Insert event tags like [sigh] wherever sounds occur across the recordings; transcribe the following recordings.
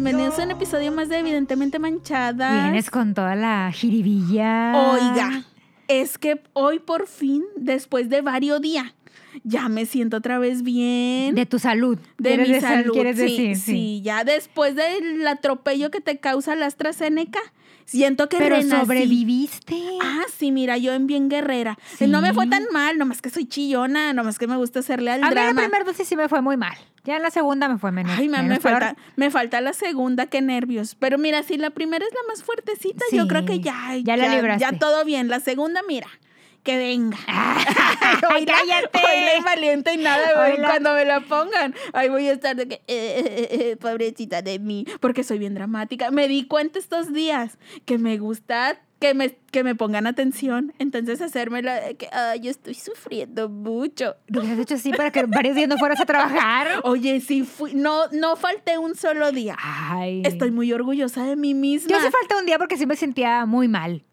bienvenidos a un episodio más de Evidentemente Manchada. Vienes con toda la jiribilla. Oiga, es que hoy por fin, después de varios días, ya me siento otra vez bien. De tu salud. De mi ¿Quieres decir- salud. ¿Quieres sí, decir? sí, ya después del atropello que te causa la AstraZeneca, siento que Pero renací. sobreviviste. Ah, sí, mira, yo en bien guerrera. Sí. No me fue tan mal, nomás que soy chillona, nomás que me gusta hacerle al a mí la drama. primera dosis sí me fue muy mal. Ya en la segunda me fue menos. Ay, ma, me, menos falta, me falta la segunda, qué nervios. Pero mira, si la primera es la más fuertecita, yo creo que ya, ya la libraste. ya todo bien. La segunda, mira, que venga. [laughs] Ay, Oíla, cállate. oíla invaliente y nada, cuando me la pongan. Ahí voy a estar de que, eh, eh, eh, pobrecita de mí, porque soy bien dramática. Me di cuenta estos días que me gusta que me, que me pongan atención. Entonces, hacerme la de que, ay, yo estoy sufriendo mucho. Lo hubieras hecho así para que varios días no fueras a trabajar. [laughs] Oye, sí fui, no, no falté un solo día. Ay. Estoy muy orgullosa de mí misma. Yo sí falté un día porque sí me sentía muy mal.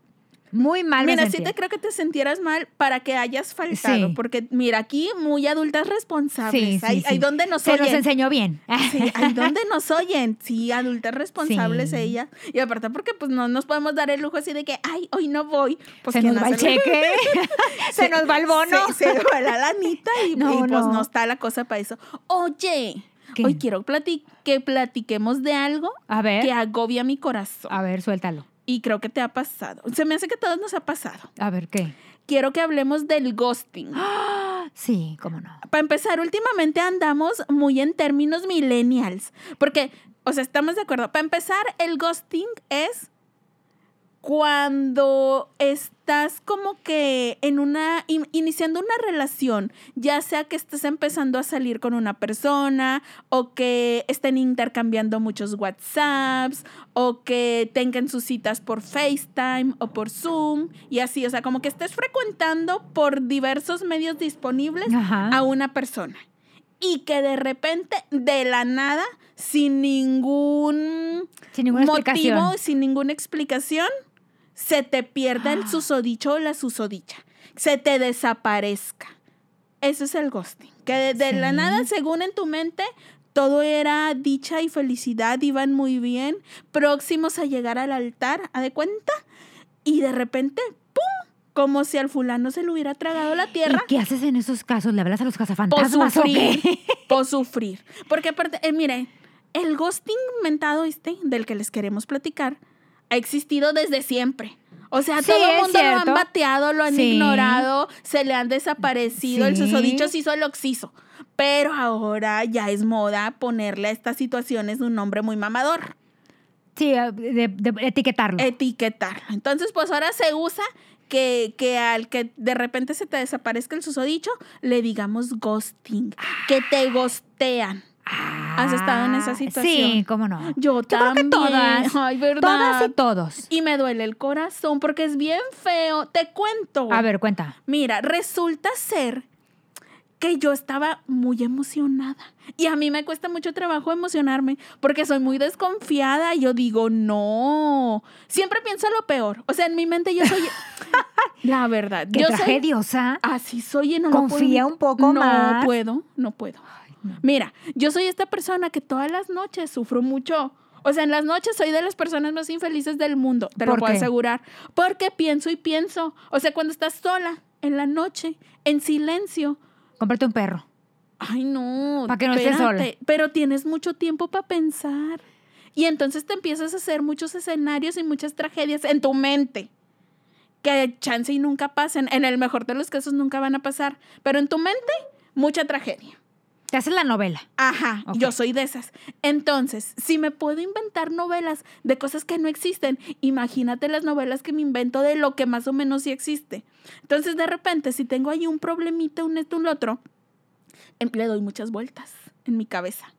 Muy mal me Mira, sí te creo que te sintieras mal para que hayas faltado, Sí. porque mira, aquí muy adultas responsables. Sí, sí, hay, donde nos Se nos oyen. enseñó bien. Sí, hay donde nos oyen. Sí, adultas responsables ella. Y aparte porque pues no nos podemos dar el lujo así de que, ay, hoy no voy. Pues, se ¿quién nos va el cheque. [laughs] se nos va el bono. Se, se va la lanita y, [laughs] No, y, pues no. no está la cosa para eso. Oye, ¿Qué? hoy quiero que platiquemos de algo A ver. que agobia mi corazón. A ver, suéltalo. Y creo que te ha pasado. Se me hace que a todos nos ha pasado. A ver, ¿qué? Quiero que hablemos del ghosting. Ah, Sí, cómo no. Para empezar, últimamente andamos muy en términos millennials. Porque, o sea, estamos de acuerdo. Para empezar, el ghosting es cuando estás como que en una, in- iniciando una relación, ya sea que estés empezando a salir con una persona o que estén intercambiando muchos WhatsApps o que tengan sus citas por FaceTime o por Zoom y así, o sea, como que estés frecuentando por diversos medios disponibles Ajá. a una persona y que de repente, de la nada, sin ningún Sin motivo, sin ninguna explicación, se te pierda el susodicho o la susodicha, se te desaparezca. Eso es el ghosting. Que de, de la nada, según en tu mente, todo era dicha y felicidad, iban muy bien, próximos a llegar al altar, ¿a de cuenta? Y de repente, ¡pum! Como si al fulano se le hubiera tragado la tierra. ¿Y qué haces en esos casos? ¿Le hablas a los Por cazafantasmas o sufrir. qué? Por sufrir. Porque aparte, eh, mire, el ghosting mentado este, del que les queremos platicar, ha existido desde siempre. O sea, Sí, todo el mundo lo han bateado, lo han Sí. ignorado, se le han desaparecido, el susodicho se hizo el oxiso. Pero ahora ya es moda ponerle a estas situaciones un nombre muy mamador, Sí, de, de etiquetarlo. etiquetarlo. Entonces, pues ahora se usa que, que al que de repente se te desaparezca el susodicho, le digamos ghosting, que te gostean. ¿Has estado en esa Ah, situación? Sí, cómo no. Yo, creo que también. todas. Ay, ¿verdad? Todas y todos. Y me duele el corazón porque es bien feo. Te cuento. A ver, cuenta. Mira, resulta ser que yo estaba muy emocionada. Y a mí me cuesta mucho trabajo emocionarme porque soy muy desconfiada. Yo digo, no. Siempre pienso lo peor. O sea, en mi mente yo soy. [laughs] La verdad. Qué yo soy. tragediosa. Así soy y no puedo Confía un poco no más. No puedo, no puedo. Mira, yo soy esta persona que todas las noches sufro mucho. O sea, en las noches soy de las personas más infelices del mundo, te lo ¿Por puedo qué? asegurar. Porque pienso y pienso. O sea, cuando estás sola, en la noche, en silencio. Cómprate un perro. Ay, no. Pa' que no estés sola. Pero tienes mucho tiempo para pensar. Y entonces te empiezas a hacer muchos escenarios y muchas tragedias en tu mente. Que chance y nunca pasen. En el mejor de los casos nunca van a pasar. Pero en tu mente, mucha tragedia. Te haces la novela. Ajá, yo soy de esas. Entonces, si me puedo inventar novelas de cosas que no existen, imagínate las novelas que me invento de lo que más o menos sí existe. Entonces, de repente, si tengo ahí un problemita, un esto, un otro, em- le doy muchas vueltas en mi cabeza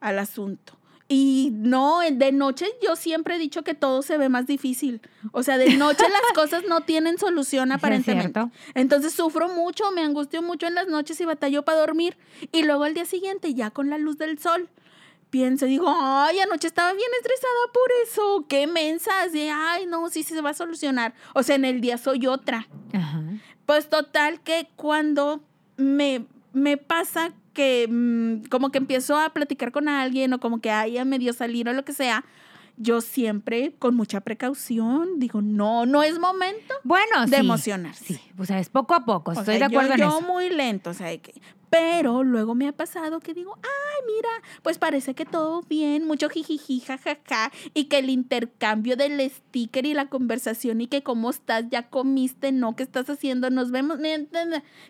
al asunto. Y no, de noche yo siempre he dicho que todo se ve más difícil. O sea, de noche las [laughs] cosas no tienen solución aparentemente. Entonces sufro mucho, me angustio mucho en las noches y batallo para dormir. Y luego al día siguiente, ya con la luz del sol, pienso, digo, ay, anoche estaba bien estresada por eso. Qué mensa, así, ay, no, sí, sí se va a solucionar. O sea, en el día soy otra. Ajá. Pues total que cuando me, me pasa que mm, como que empiezo a platicar con alguien o como que haya medio salir o lo que sea, yo siempre con mucha precaución digo, no, no es momento Bueno, de sí. emocionarse. Sí, o sea, es poco a poco, O estoy sea, de acuerdo yo, en yo eso. muy lento, o sea, de que, pero luego me ha pasado que digo, ay, mira, pues parece que todo bien, mucho jijiji, jajaja, y que el intercambio del sticker y la conversación y que cómo estás, ya comiste, no, qué estás haciendo, nos vemos,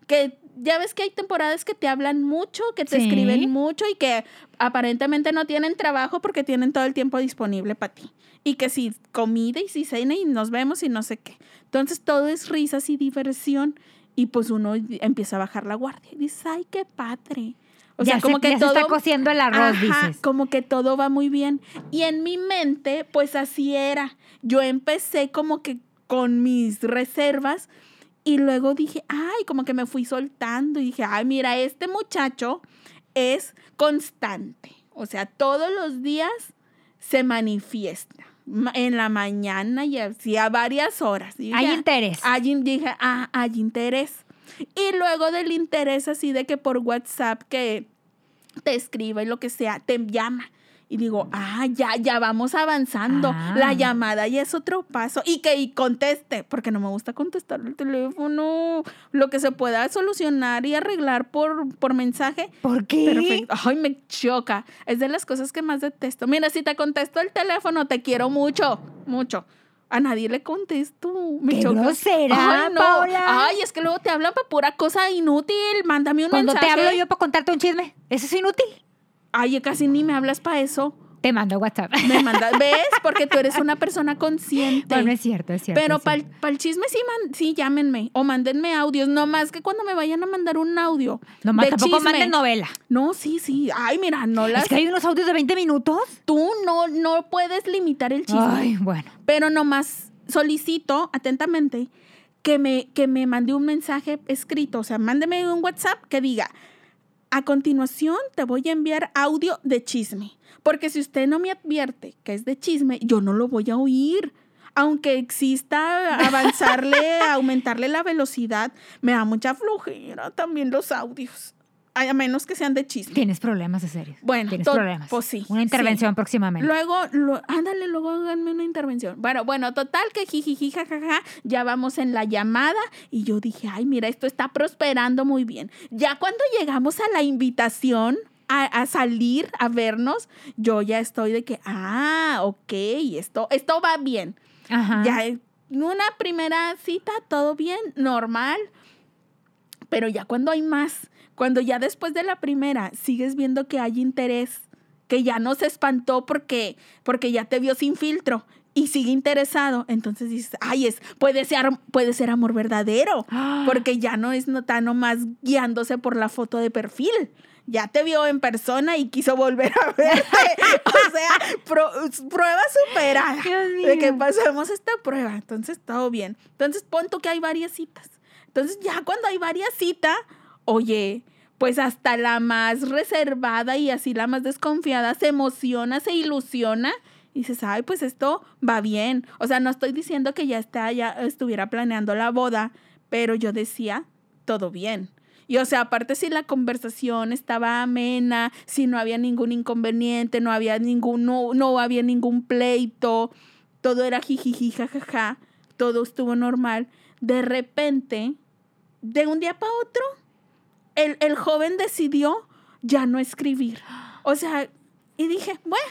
que ya ves que hay temporadas que te hablan mucho, que te Sí. escriben mucho y que aparentemente no tienen trabajo porque tienen todo el tiempo disponible para ti. Y que si comida y si cena y nos vemos y no sé qué. Entonces todo es risas y diversión y pues uno empieza a bajar la guardia y dices, ay, qué padre. O ya sea, como se, que ya todo... se está cociendo el arroz, Ajá, dices. como que todo va muy bien. Y en mi mente, pues así era. Yo empecé como que con mis reservas y luego dije, ay, como que me fui soltando y dije, ay, mira, este muchacho es constante. O sea, todos los días se manifiesta. Ma- En la mañana y así a varias horas. Y Hay interés. hay, dije, ah, hay interés. Y luego del interés así de que por WhatsApp que te escriba y lo que sea, te llama. Y digo, ah, ya, ya vamos avanzando. Ah. La llamada ya es otro paso. Y que y conteste, porque no me gusta contestar el teléfono. Lo que se pueda solucionar y arreglar por, por mensaje. ¿Por qué? Perfecto. Ay, me choca. Es de las cosas que más detesto. Mira, si te contesto el teléfono, te quiero mucho, mucho. A nadie le contesto. Me ¡Qué choca. grosera, Ay, no. Paola! Ay, es que luego te hablan para pura cosa inútil. Mándame un Cuando mensaje. te hablo yo para contarte un chisme, eso es inútil. Ay, casi ni me hablas para eso. Te mando WhatsApp. Me mandas, [laughs] ¿ves? Porque tú eres una persona consciente. Bueno, es cierto, es cierto. Pero para el, chisme sí, man- sí, llámenme o mándenme audios. No más que cuando me vayan a mandar un audio. Nomás de tampoco chisme. manden novela. No, sí, sí. Ay, mira, no las... Es que hay unos audios de 20 minutos. Tú no, no puedes limitar el chisme. Ay, bueno. Pero nomás solicito atentamente que me, que me mande un mensaje escrito. O sea, mándeme un WhatsApp que diga, a continuación te voy a enviar audio de chisme. Porque si usted no me advierte que es de chisme, yo no lo voy a oír. Aunque exista avanzarle, [laughs] aumentarle la velocidad, me da mucha flojera también los audios. A menos que sean de chisme. Tienes problemas de serio. Bueno, Tienes problemas. pues sí, Una intervención próximamente. Luego, lo- ándale, luego háganme una intervención. Bueno, bueno, total que jijiji, jajaja, ya vamos en la llamada y yo dije, ay, mira, esto está prosperando muy bien. Ya cuando llegamos a la invitación a, a salir, a vernos, yo ya estoy de que, ah, ok, esto, esto va bien. Ajá. Ya una primera cita, todo bien, normal. Pero ya cuando hay más, cuando ya después de la primera sigues viendo que hay interés, que ya no se espantó porque, porque ya te vio sin filtro y sigue interesado, entonces dices, ay, es, puede ser, puede ser amor verdadero, Ah. porque ya no es no tan nomás guiándose por la foto de perfil. Ya te vio en persona y quiso volver a verte. [laughs] o sea, pro- prueba superada de que pasamos esta prueba. Entonces, todo bien. Entonces, pon tú que hay varias citas. Entonces, ya cuando hay varias citas, oye, pues hasta la más reservada y así la más desconfiada se emociona, se ilusiona y dices, ay, pues esto va bien. O sea, no estoy diciendo que ya está, ya estuviera planeando la boda, pero yo decía, todo bien. Y o sea, aparte si la conversación estaba amena, si no había ningún inconveniente, no había ningún, no, no había ningún pleito, todo era jijiji, jajaja, todo estuvo normal. De repente, de un día para otro, el, el joven decidió ya no escribir. O sea, y dije, bueno,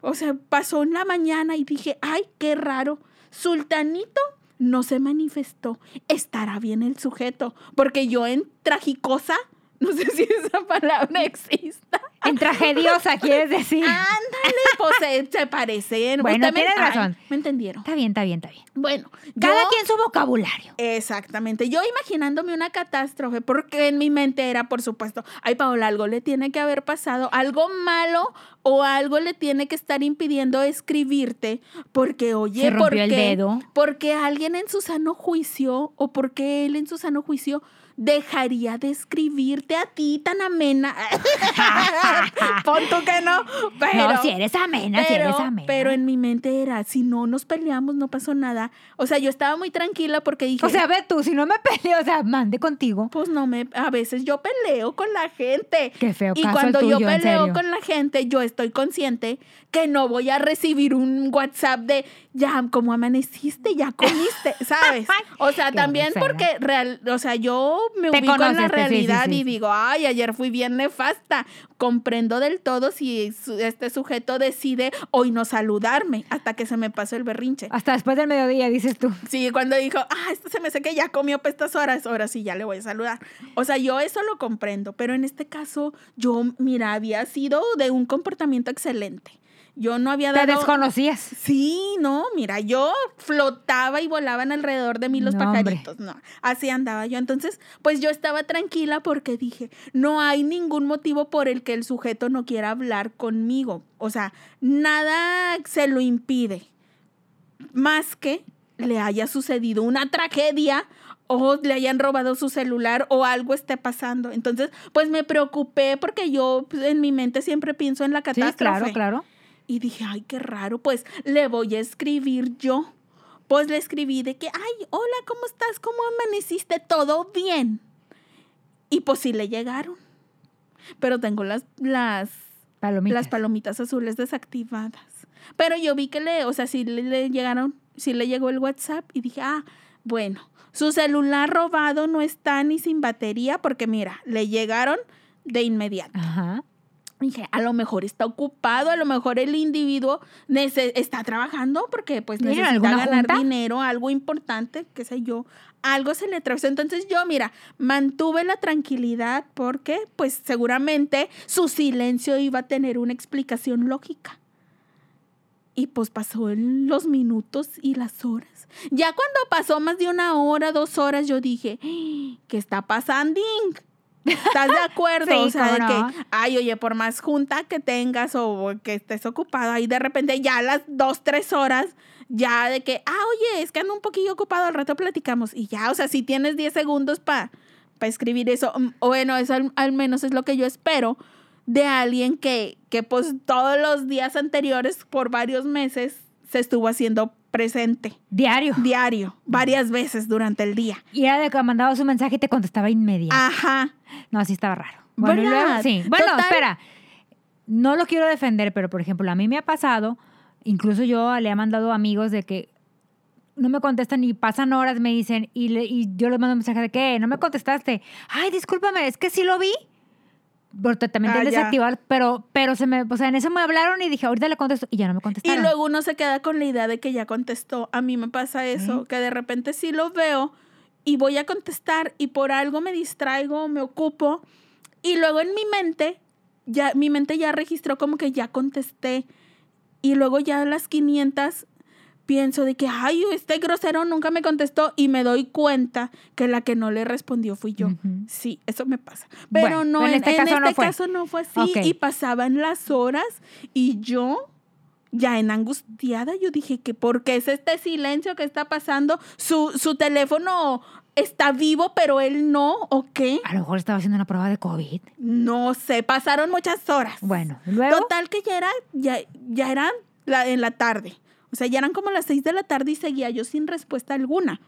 o sea, pasó en la mañana y dije, ay, qué raro. Sultanito no se manifestó. Estará bien el sujeto. Porque yo en tragicosa, [laughs] no sé si esa palabra [laughs] exista. En tragediosa, quieres decir. Ándale, pues se, se parecen. Bueno, Usted me- tienes ay, razón. Me entendieron. Está bien, está bien, está bien. Bueno, Cada yo- quien su vocabulario. Exactamente. Yo imaginándome una catástrofe, porque en mi mente era, por supuesto, ay, Paola, algo le tiene que haber pasado, algo malo o algo le tiene que estar impidiendo escribirte, porque, oye, Se rompió ¿por el dedo. Porque alguien en su sano juicio, o porque él en su sano juicio dejaría de escribirte a ti tan amena. [laughs] Pon tú que no, pero... no, si eres amena, si eres amena. pero en mi mente era, si no nos peleamos, no pasó nada. O sea, yo estaba muy tranquila porque dije, O sea, ve tú, si no me peleo, o sea, mande contigo. pues no me, a veces yo peleo con la gente. Qué feo Y caso cuando el tuyo, yo peleo con la gente, yo estoy consciente que no voy a recibir un WhatsApp de ya, como amaneciste, ya comiste, [laughs] ¿sabes? O sea, también porque real, o sea, yo me Te ubico en la te- sí, sí, realidad sí. y digo, ay, ayer fui bien nefasta. Comprendo del todo si este sujeto decide hoy no saludarme hasta que se me pasó el berrinche. Hasta después del mediodía, dices tú. Sí, cuando dijo, ah, esto se me hace que ya comió para estas horas, ahora sí ya le voy a saludar. O sea, yo eso lo comprendo, pero en este caso, yo, mira, había sido de un comportamiento excelente. Yo no había Te dado... desconocías. Sí, no, mira, yo flotaba y volaban alrededor de mí los No, hombre. pajaritos, no, así andaba yo. Entonces, pues yo estaba tranquila porque dije, no hay ningún motivo por el que el sujeto no quiera hablar conmigo. O sea, nada se lo impide, más que le haya sucedido una tragedia o le hayan robado su celular o algo esté pasando. Entonces, pues me preocupé porque yo pues, en mi mente siempre pienso en la Sí, catástrofe. claro, claro. Y dije, ay, qué raro, pues le voy a escribir yo. Pues le escribí de que, ay, hola, ¿cómo estás? ¿Cómo amaneciste? ¿Todo bien? Y pues sí le llegaron. Pero tengo las, las, Palomitas. las palomitas azules desactivadas. Pero yo vi que le, o sea, sí le, le llegaron, sí le llegó el WhatsApp y dije, ah, bueno, su celular robado no está ni sin batería porque mira, le llegaron de inmediato. Ajá. Dije, a lo mejor está ocupado, a lo mejor el individuo está trabajando porque pues ¿Tiene necesita ganar junta? dinero, algo importante, qué sé yo, algo se le atravesó. Entonces yo, mira, mantuve la tranquilidad porque pues seguramente su silencio iba a tener una explicación lógica. Y pues pasó el- los minutos y las horas. Ya cuando pasó más de una hora, dos horas, yo dije, "Ah, ¿qué está pasando? ¿Estás de acuerdo? Sí, o sea, de no. que, ay, oye, por más junta que tengas o que estés ocupado, ahí de repente ya a las dos, tres horas, ya de que, ah, oye, es que ando un poquillo ocupado, al rato platicamos. Y ya, o sea, si tienes 10 segundos para escribir eso, mm, o bueno, eso al, al menos es lo que yo espero de alguien que, que pues todos los días anteriores, por varios meses, se estuvo haciendo presente, Diario. diario, varias veces durante el día. Y era de que mandaba su mensaje y te contestaba inmediato. Ajá. No, así estaba raro. Bueno, y luego- sí. Bueno, Total. espera. No lo quiero defender, pero por ejemplo, a mí me ha pasado, incluso yo le he mandado amigos de que no me contestan y pasan horas, me dicen, y, le- y yo les mando un mensaje de que no me contestaste. Ay, discúlpame, es que sí lo vi. Porque también Ah, desactivar, pero, pero se me, o sea, en eso me hablaron y dije, ahorita le contesto, y ya no me Y contestaron. luego uno se queda con la idea de que ya contestó. A mí me pasa eso, que de repente sí lo veo y voy a contestar y por algo me distraigo, me ocupo y luego en mi mente, ya mi mente ya registró como que ya contesté y luego ya a las 500 pienso de que, ay, este grosero nunca me contestó y me doy cuenta que la que no le respondió fui yo. Sí, eso me pasa. Pero Bueno, no, en en, este en caso no este fue. caso no fue así y pasaban las horas y yo ya en angustiada, yo dije que ¿por qué es este silencio que está pasando? Su, su teléfono está vivo, pero él no, ¿o qué? A lo mejor estaba haciendo una prueba de COVID. No sé, pasaron muchas horas. Bueno, luego. Total que ya era, ya, ya eran la, en la tarde. O sea, ya eran como las seis de la tarde y seguía yo sin respuesta alguna.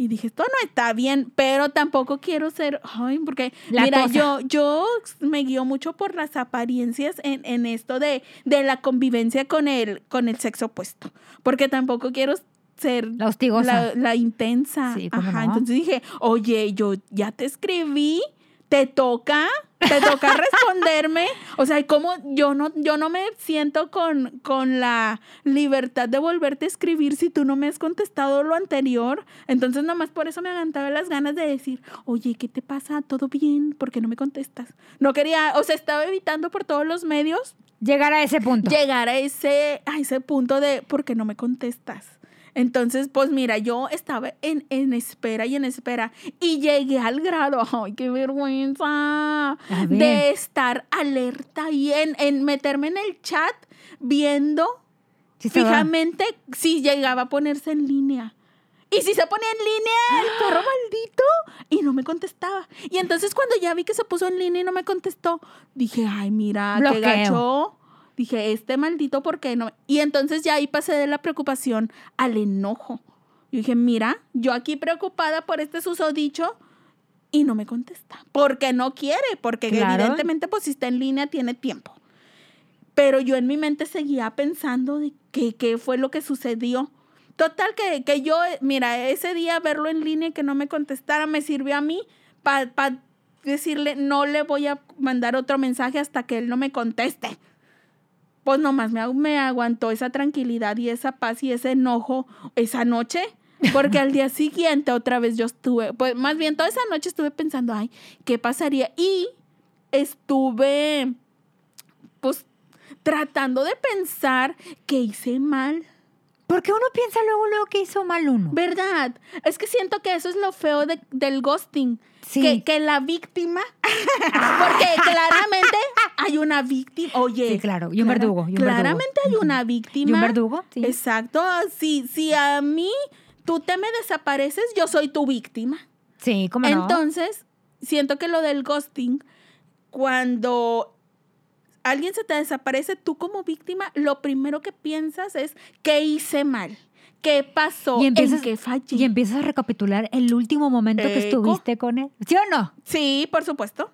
Y dije, esto no está bien, pero tampoco quiero ser, ay, porque, La mira, cosa. yo, yo me guío mucho por las apariencias en, en esto de, de la convivencia con el, con el sexo opuesto, porque tampoco quiero ser La hostigosa. la, la intensa. Sí, cómo Ajá, no. entonces dije, oye, yo ya te escribí, te toca, te toca responderme. O sea, como yo no, yo no me siento con, con la libertad de volverte a escribir si tú no me has contestado lo anterior. Entonces, nomás por eso me agantaba las ganas de decir, oye, ¿qué te pasa? ¿Todo bien? ¿Por qué no me contestas? No quería, o sea, estaba evitando por todos los medios Llegar a ese punto. llegar a ese, a ese punto de ¿por qué no me contestas? Entonces, pues mira, yo estaba en, en espera y en espera y llegué al grado, [laughs] ay, qué vergüenza, de estar alerta y en, en meterme en el chat viendo Sí fijamente si llegaba a ponerse en línea. Y si se ponía en línea el [gasps] perro maldito y no me contestaba. Y entonces cuando ya vi que se puso en línea y no me contestó, dije, ay, mira, qué Bloqueo. gacho. Dije, este maldito, ¿por qué no? Y entonces ya ahí pasé de la preocupación al enojo. Yo dije, mira, yo aquí preocupada por este susodicho y no me contesta. Porque no quiere, porque Claro. evidentemente pues si está en línea tiene tiempo. Pero yo en mi mente seguía pensando de qué, qué fue lo que sucedió. Total que, que yo, eh, mira, ese día verlo en línea y que no me contestara me sirvió a mí para decirle, no le voy a mandar otro mensaje hasta que él no me conteste. Pues nomás me, me aguantó esa tranquilidad y esa paz y ese enojo esa noche. Porque al día siguiente otra vez yo estuve, pues más bien toda esa noche estuve pensando, ay, ¿qué pasaría? Y estuve, pues, tratando de pensar que hice mal. Porque uno piensa luego, luego que hizo mal uno. ¿Verdad? Es que siento que eso es lo feo de- del ghosting. Sí. Que, que la víctima, [laughs] porque claramente hay una víctima, oye. Sí, claro, y un clara- verdugo, y un verdugo. claramente hay una víctima. ¿Y un verdugo? Sí. Exacto. Si, si a mí tú te me desapareces, yo soy tu víctima. Sí, ¿cómo no? Entonces, siento que lo del ghosting, cuando alguien se te desaparece, tú como víctima, lo primero que piensas es, ¿qué hice mal? ¿Qué pasó? y empiezas, ¿En qué fallé? y empiezas a recapitular el último momento que estuviste con él. ¿Sí o no? Sí, por supuesto.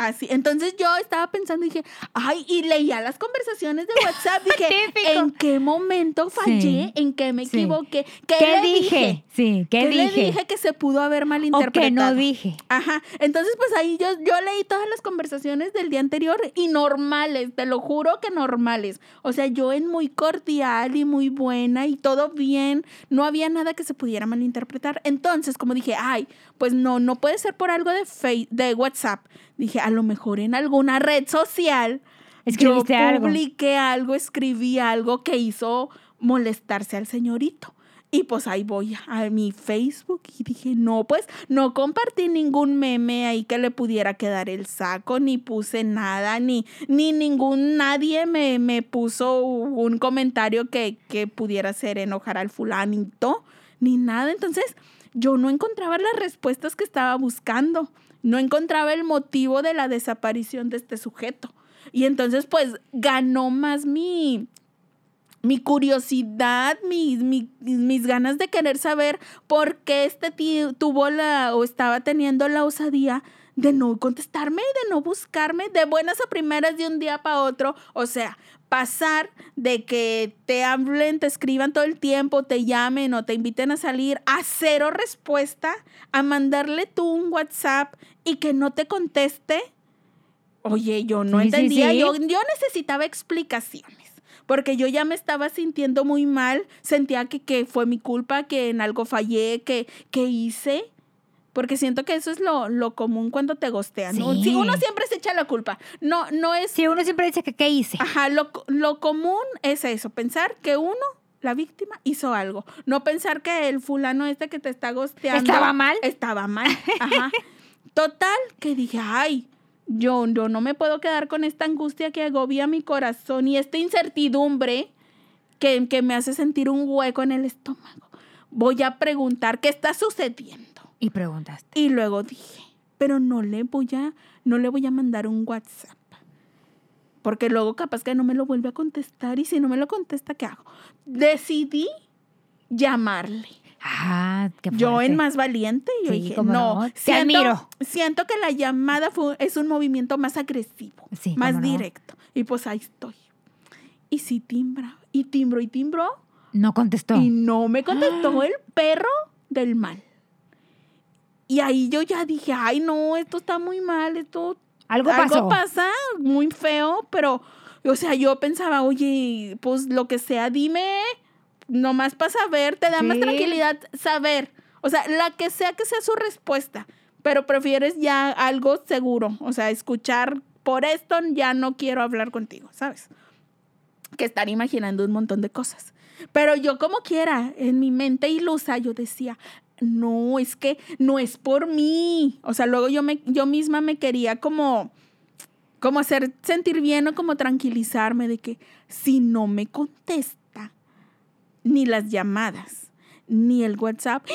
Así. Entonces yo estaba pensando y dije, ay, y leía las conversaciones de [laughs] WhatsApp. Dije, Típico. ¿en qué momento fallé? Sí. ¿En qué me Sí. equivoqué? ¿Qué, ¿Qué le dije? Sí, ¿qué le dije? dije que se pudo haber O malinterpretado? que no dije. Ajá. Entonces, pues ahí yo, yo leí todas las conversaciones del día anterior y normales, te lo juro que normales. O sea, yo en muy cordial y muy buena y todo bien, no había nada que se pudiera malinterpretar. Entonces, como dije, ay, pues no, no puede ser por algo de, Face- de WhatsApp. Dije, a lo mejor en alguna red social. Escribiste yo algo. publiqué algo, escribí algo que hizo molestarse al señorito. Y pues ahí voy a mi Facebook y dije, no, pues no compartí ningún meme ahí que le pudiera quedar el saco, ni puse nada, ni, ni ningún, nadie me, me puso un comentario que, que pudiera hacer enojar al fulanito, ni nada. Entonces yo no encontraba las respuestas que estaba buscando, no encontraba el motivo de la desaparición de este sujeto. Y entonces pues ganó más mi, mi curiosidad, mi- mi- mis ganas de querer saber por qué este tío tuvo la o estaba teniendo la osadía de no contestarme, de no buscarme, de buenas a primeras de un día para otro. O sea, pasar de que te hablen, te escriban todo el tiempo, te llamen o te inviten a salir a cero respuesta, a mandarle tú un WhatsApp y que no te conteste. Oye, yo no Sí, sí, entendía, sí. Yo, yo necesitaba explicaciones porque yo ya me estaba sintiendo muy mal, sentía que, que fue mi culpa, que en algo fallé, que, que hice, porque siento que eso es lo, lo común cuando te gostean, ¿no? Sí. Si uno siempre se echa la culpa, no, no es... Si uno siempre dice que qué hice. Ajá, lo, lo común es eso, pensar que uno, la víctima, hizo algo, no pensar que el fulano este que te está gosteando... ¿Estaba mal? Estaba mal, [laughs] ajá. Total, que dije, ay, yo, yo no me puedo quedar con esta angustia que agobia mi corazón y esta incertidumbre que, que me hace sentir un hueco en el estómago. Voy a preguntar qué está sucediendo. Y preguntaste. Y luego dije, pero no le voy a, no le voy a mandar un WhatsApp. Porque luego capaz que no me lo vuelve a contestar y si no me lo contesta, ¿qué hago? Decidí llamarle. Ah, qué Yo en más valiente, yo Sí, dije, no, no. Te siento, admiro. siento que la llamada fue, es un movimiento más agresivo, Sí, más no. directo. Y pues ahí estoy. Y sí timbra, y timbro y timbro, No contestó. y no me contestó [gasps] el perro del mal. Y ahí yo ya dije, ay no, esto está muy mal, esto Algo pasó. pasa muy feo, pero, o sea, yo pensaba, oye, pues lo que sea, dime, nomás para saber, te da más tranquilidad saber. O sea, la que sea que sea su respuesta, pero prefieres ya algo seguro, o sea, escuchar, por esto ya no quiero hablar contigo, ¿sabes? Que estar imaginando un montón de cosas. Pero yo como quiera, en mi mente ilusa, yo decía, no, es que no es por mí. O sea, luego yo, me, yo misma me quería como, como hacer sentir bien o como tranquilizarme de que si no me contesta ni las llamadas, ni el WhatsApp.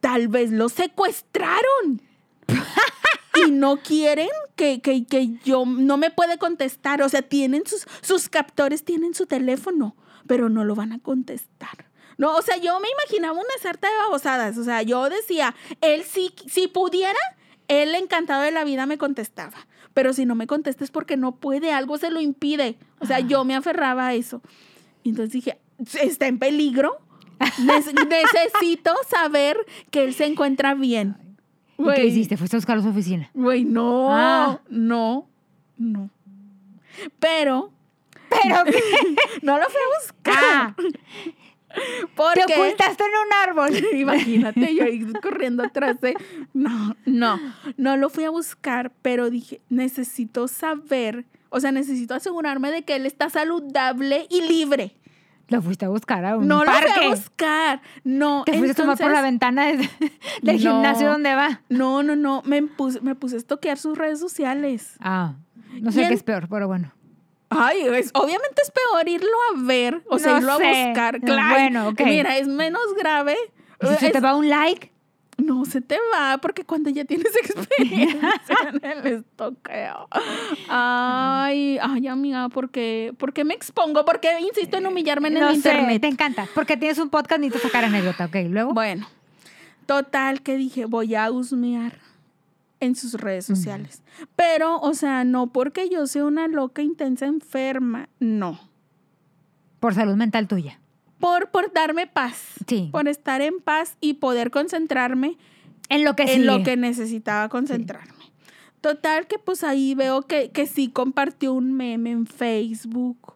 Tal vez lo secuestraron. y no quieren que, que, que, yo no me puede contestar. O sea, tienen sus, sus captores, tienen su teléfono, pero no lo van a contestar. No, o sea, yo me imaginaba una sarta de babosadas. O sea, yo decía, él sí, si pudiera, él encantado de la vida me contestaba. Pero si no me contesta es porque no puede, algo se lo impide. O sea, yo me aferraba a eso. Y entonces dije, ¿está en peligro? [laughs] necesito saber que él se encuentra bien. ¿Y qué hiciste? ¿Fuiste a buscar a su oficina? Güey, no, ah. no, no. Pero... ¿Pero qué? [laughs] no lo fui a buscar. Ah. Porque, Te ocultaste en un árbol. [laughs] Imagínate yo ahí corriendo atrás de... No, no, no lo fui a buscar, pero dije, necesito saber, o sea, necesito asegurarme de que él está saludable y libre. Lo fuiste a buscar a un no parque. lo fui a buscar. No. Te fuiste a tomar por la ventana [laughs] del gimnasio donde va. No, no, no. Me puse, me puse a estoquear sus redes sociales. Ah. No sé qué es peor, pero bueno. Ay, obviamente es peor irlo a ver, o sea, irlo a buscar. Claro. Bueno. Mira, es menos grave. ¿Y si te va un like? No se te va, porque cuando ya tienes [laughs] experiencia en el estoqueo. Ay, ay, amiga, ¿por qué, ¿por qué me expongo? ¿Por qué insisto en humillarme en el internet? te encanta. Porque tienes un podcast y te sacar anécdota, ok. Luego. Bueno, total que dije, voy a husmear en sus redes sociales. Pero, o sea, no porque yo sea una loca intensa enferma, no. Por salud mental tuya. Por, por darme paz. Sí. Por estar en paz y poder concentrarme en lo que, en lo que necesitaba concentrarme. Total que pues ahí veo que, que sí compartió un meme en Facebook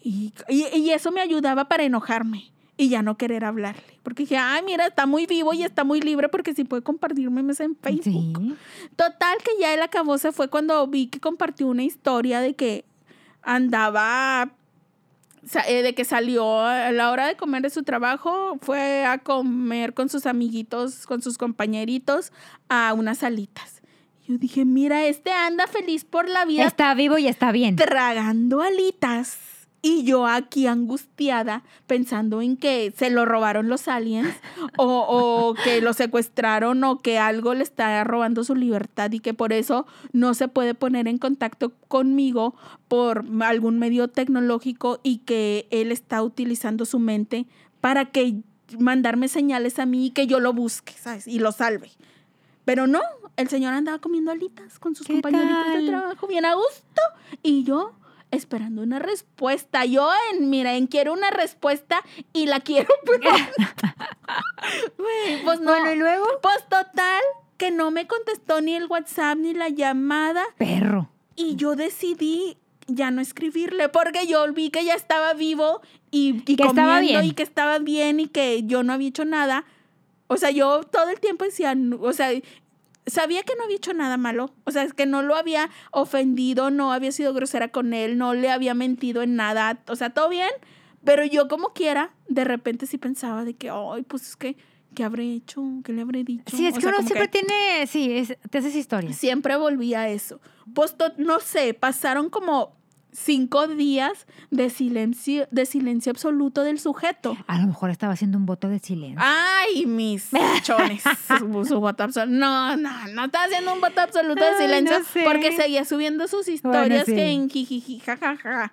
y, y eso me ayudaba para enojarme y ya no querer hablarle. Porque dije, ay, mira, está muy vivo y está muy libre porque si puede compartir memes en Facebook. Total, que ya él acabó, se fue cuando vi que compartió una historia de que andaba, eh, de que salió a la hora de comer de su trabajo, fue a comer con sus amiguitos, con sus compañeritos, a unas alitas. Yo dije, mira, este anda feliz por la vida. Está vivo y está bien. Tragando alitas y yo aquí angustiada pensando en que se lo robaron los aliens [laughs] o, que lo secuestraron o que algo le está robando su libertad y que por eso no se puede poner en contacto conmigo por algún medio tecnológico y que él está utilizando su mente para que mandarme señales a mí y que yo lo busque, ¿sabes? Y lo salve. Pero no, el señor andaba comiendo alitas con sus compañeritos de trabajo bien a gusto y yo esperando una respuesta. Yo en, mira, en quiero una respuesta y la quiero [laughs] pronto. [laughs] pues no. Bueno, y luego. Pues total, que no me contestó ni el WhatsApp ni la llamada. Perro. Y yo decidí ya no escribirle porque yo vi que ya estaba vivo y, y que estaba bien. y que estaba bien y que yo no había hecho nada. O sea, yo todo el tiempo decía, o sea, sabía que no había hecho nada malo, o sea, es que no lo había ofendido, no había sido grosera con él, no le había mentido en nada, o sea, todo bien, pero yo como quiera, de repente sí pensaba de que, ay, pues es que, ¿qué habré hecho? ¿Qué le habré dicho? Sí, es que uno siempre tiene, sí, te haces historia. Siempre volvía a eso. Pues, no sé, pasaron como cinco días de silencio, de silencio absoluto del sujeto. A lo mejor estaba haciendo un voto de silencio. Ay, mis chones. [laughs] su, voto absoluto. No, no, no estaba haciendo un voto absoluto de silencio porque seguía subiendo sus historias que en jijiji, jajaja.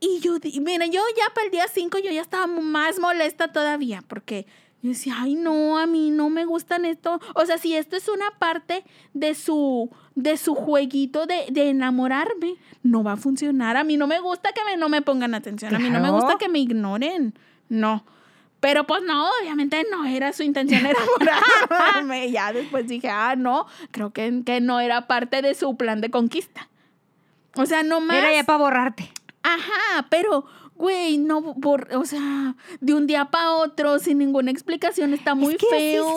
Y yo, mira, yo ya para el día cinco yo ya estaba más molesta todavía porque yo decía, ay, no, a mí no me gustan esto. O sea, si esto es una parte de su, de su jueguito de, enamorarme, no va a funcionar. A mí no me gusta que me, no me pongan atención. A mí no me gusta que me ignoren. No. Pero pues no, obviamente no era su intención enamorarme. [laughs] ya después dije, ah, no, creo que, que no era parte de su plan de conquista. O sea, no más. Era ya para borrarte. Ajá, pero güey, no, por, o sea, de un día para otro, sin ninguna explicación, está muy feo.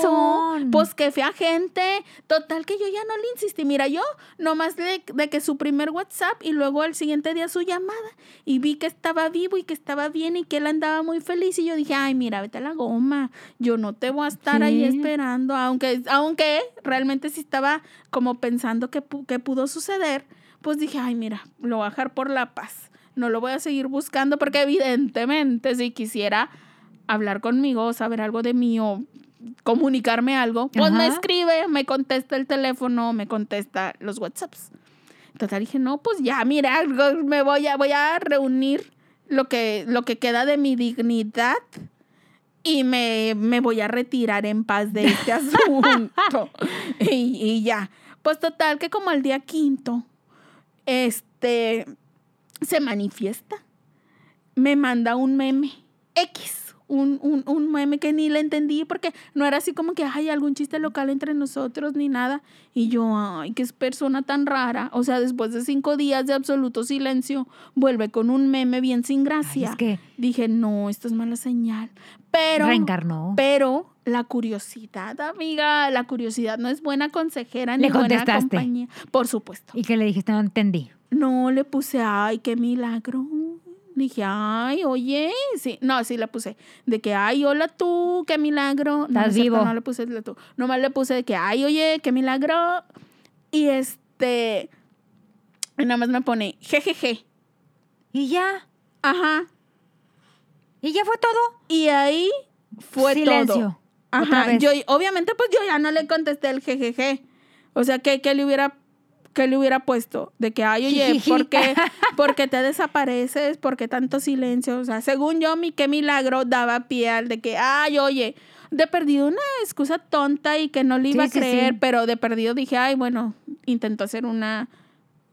Pues que fea gente. Total que yo ya no le insistí. Mira, yo nomás de, de que su primer WhatsApp y luego al siguiente día su llamada. Y vi que estaba vivo y que estaba bien y que él andaba muy feliz. Y yo dije, ay, mira, vete a la goma. Yo no te voy a estar ahí esperando. Aunque, aunque realmente sí estaba como pensando que, que pudo suceder. Pues dije, ay, mira, lo voy a dejar por la paz no lo voy a seguir buscando porque evidentemente si quisiera hablar conmigo, saber algo de mí o comunicarme algo, pues me escribe, me contesta el teléfono, me contesta los WhatsApps. Entonces dije, no, pues ya, mira, me voy a, voy a reunir lo que, lo que queda de mi dignidad y me, me voy a retirar en paz de este [laughs] asunto. y, y ya. Pues total que como al día quinto, este, se manifiesta. Me manda un meme. X. Un, un, un meme que ni le entendí porque no era así como que hay algún chiste local entre nosotros ni nada. Y yo, ay, qué persona tan rara. O sea, después de cinco días de absoluto silencio, vuelve con un meme bien sin Ay, gracia. es que Dije, no, esto es mala señal. Pero, reencarnó. pero la curiosidad, amiga, la curiosidad no es buena consejera ni Le buena contestaste. compañía. Por supuesto. ¿Y que le dijiste? No entendí. No le puse, ay, qué milagro. Dije, ay, oye, sí, no, sí le puse de que, ay, hola tú, qué milagro. No, Estás vivo. no le puse el tú. Nomás le puse de que, ay, oye, qué milagro. Y este, y nada más me pone, jejeje. Y ya. Ajá. Y ya fue todo. Y ahí fue Silencio. todo. Ajá. vez. Yo, obviamente, pues yo ya no le contesté el jejeje. O sea, que, que le hubiera que le hubiera puesto de que, ay, oye. ¿por qué, [laughs] por qué te desapareces? ¿Por qué tanto silencio? O sea, según yo, mi qué milagro daba pie al de que, ay, oye, de perdido una excusa tonta y que no le iba Sí, a creer, sí. pero de perdido dije, ay, bueno, intentó hacer una,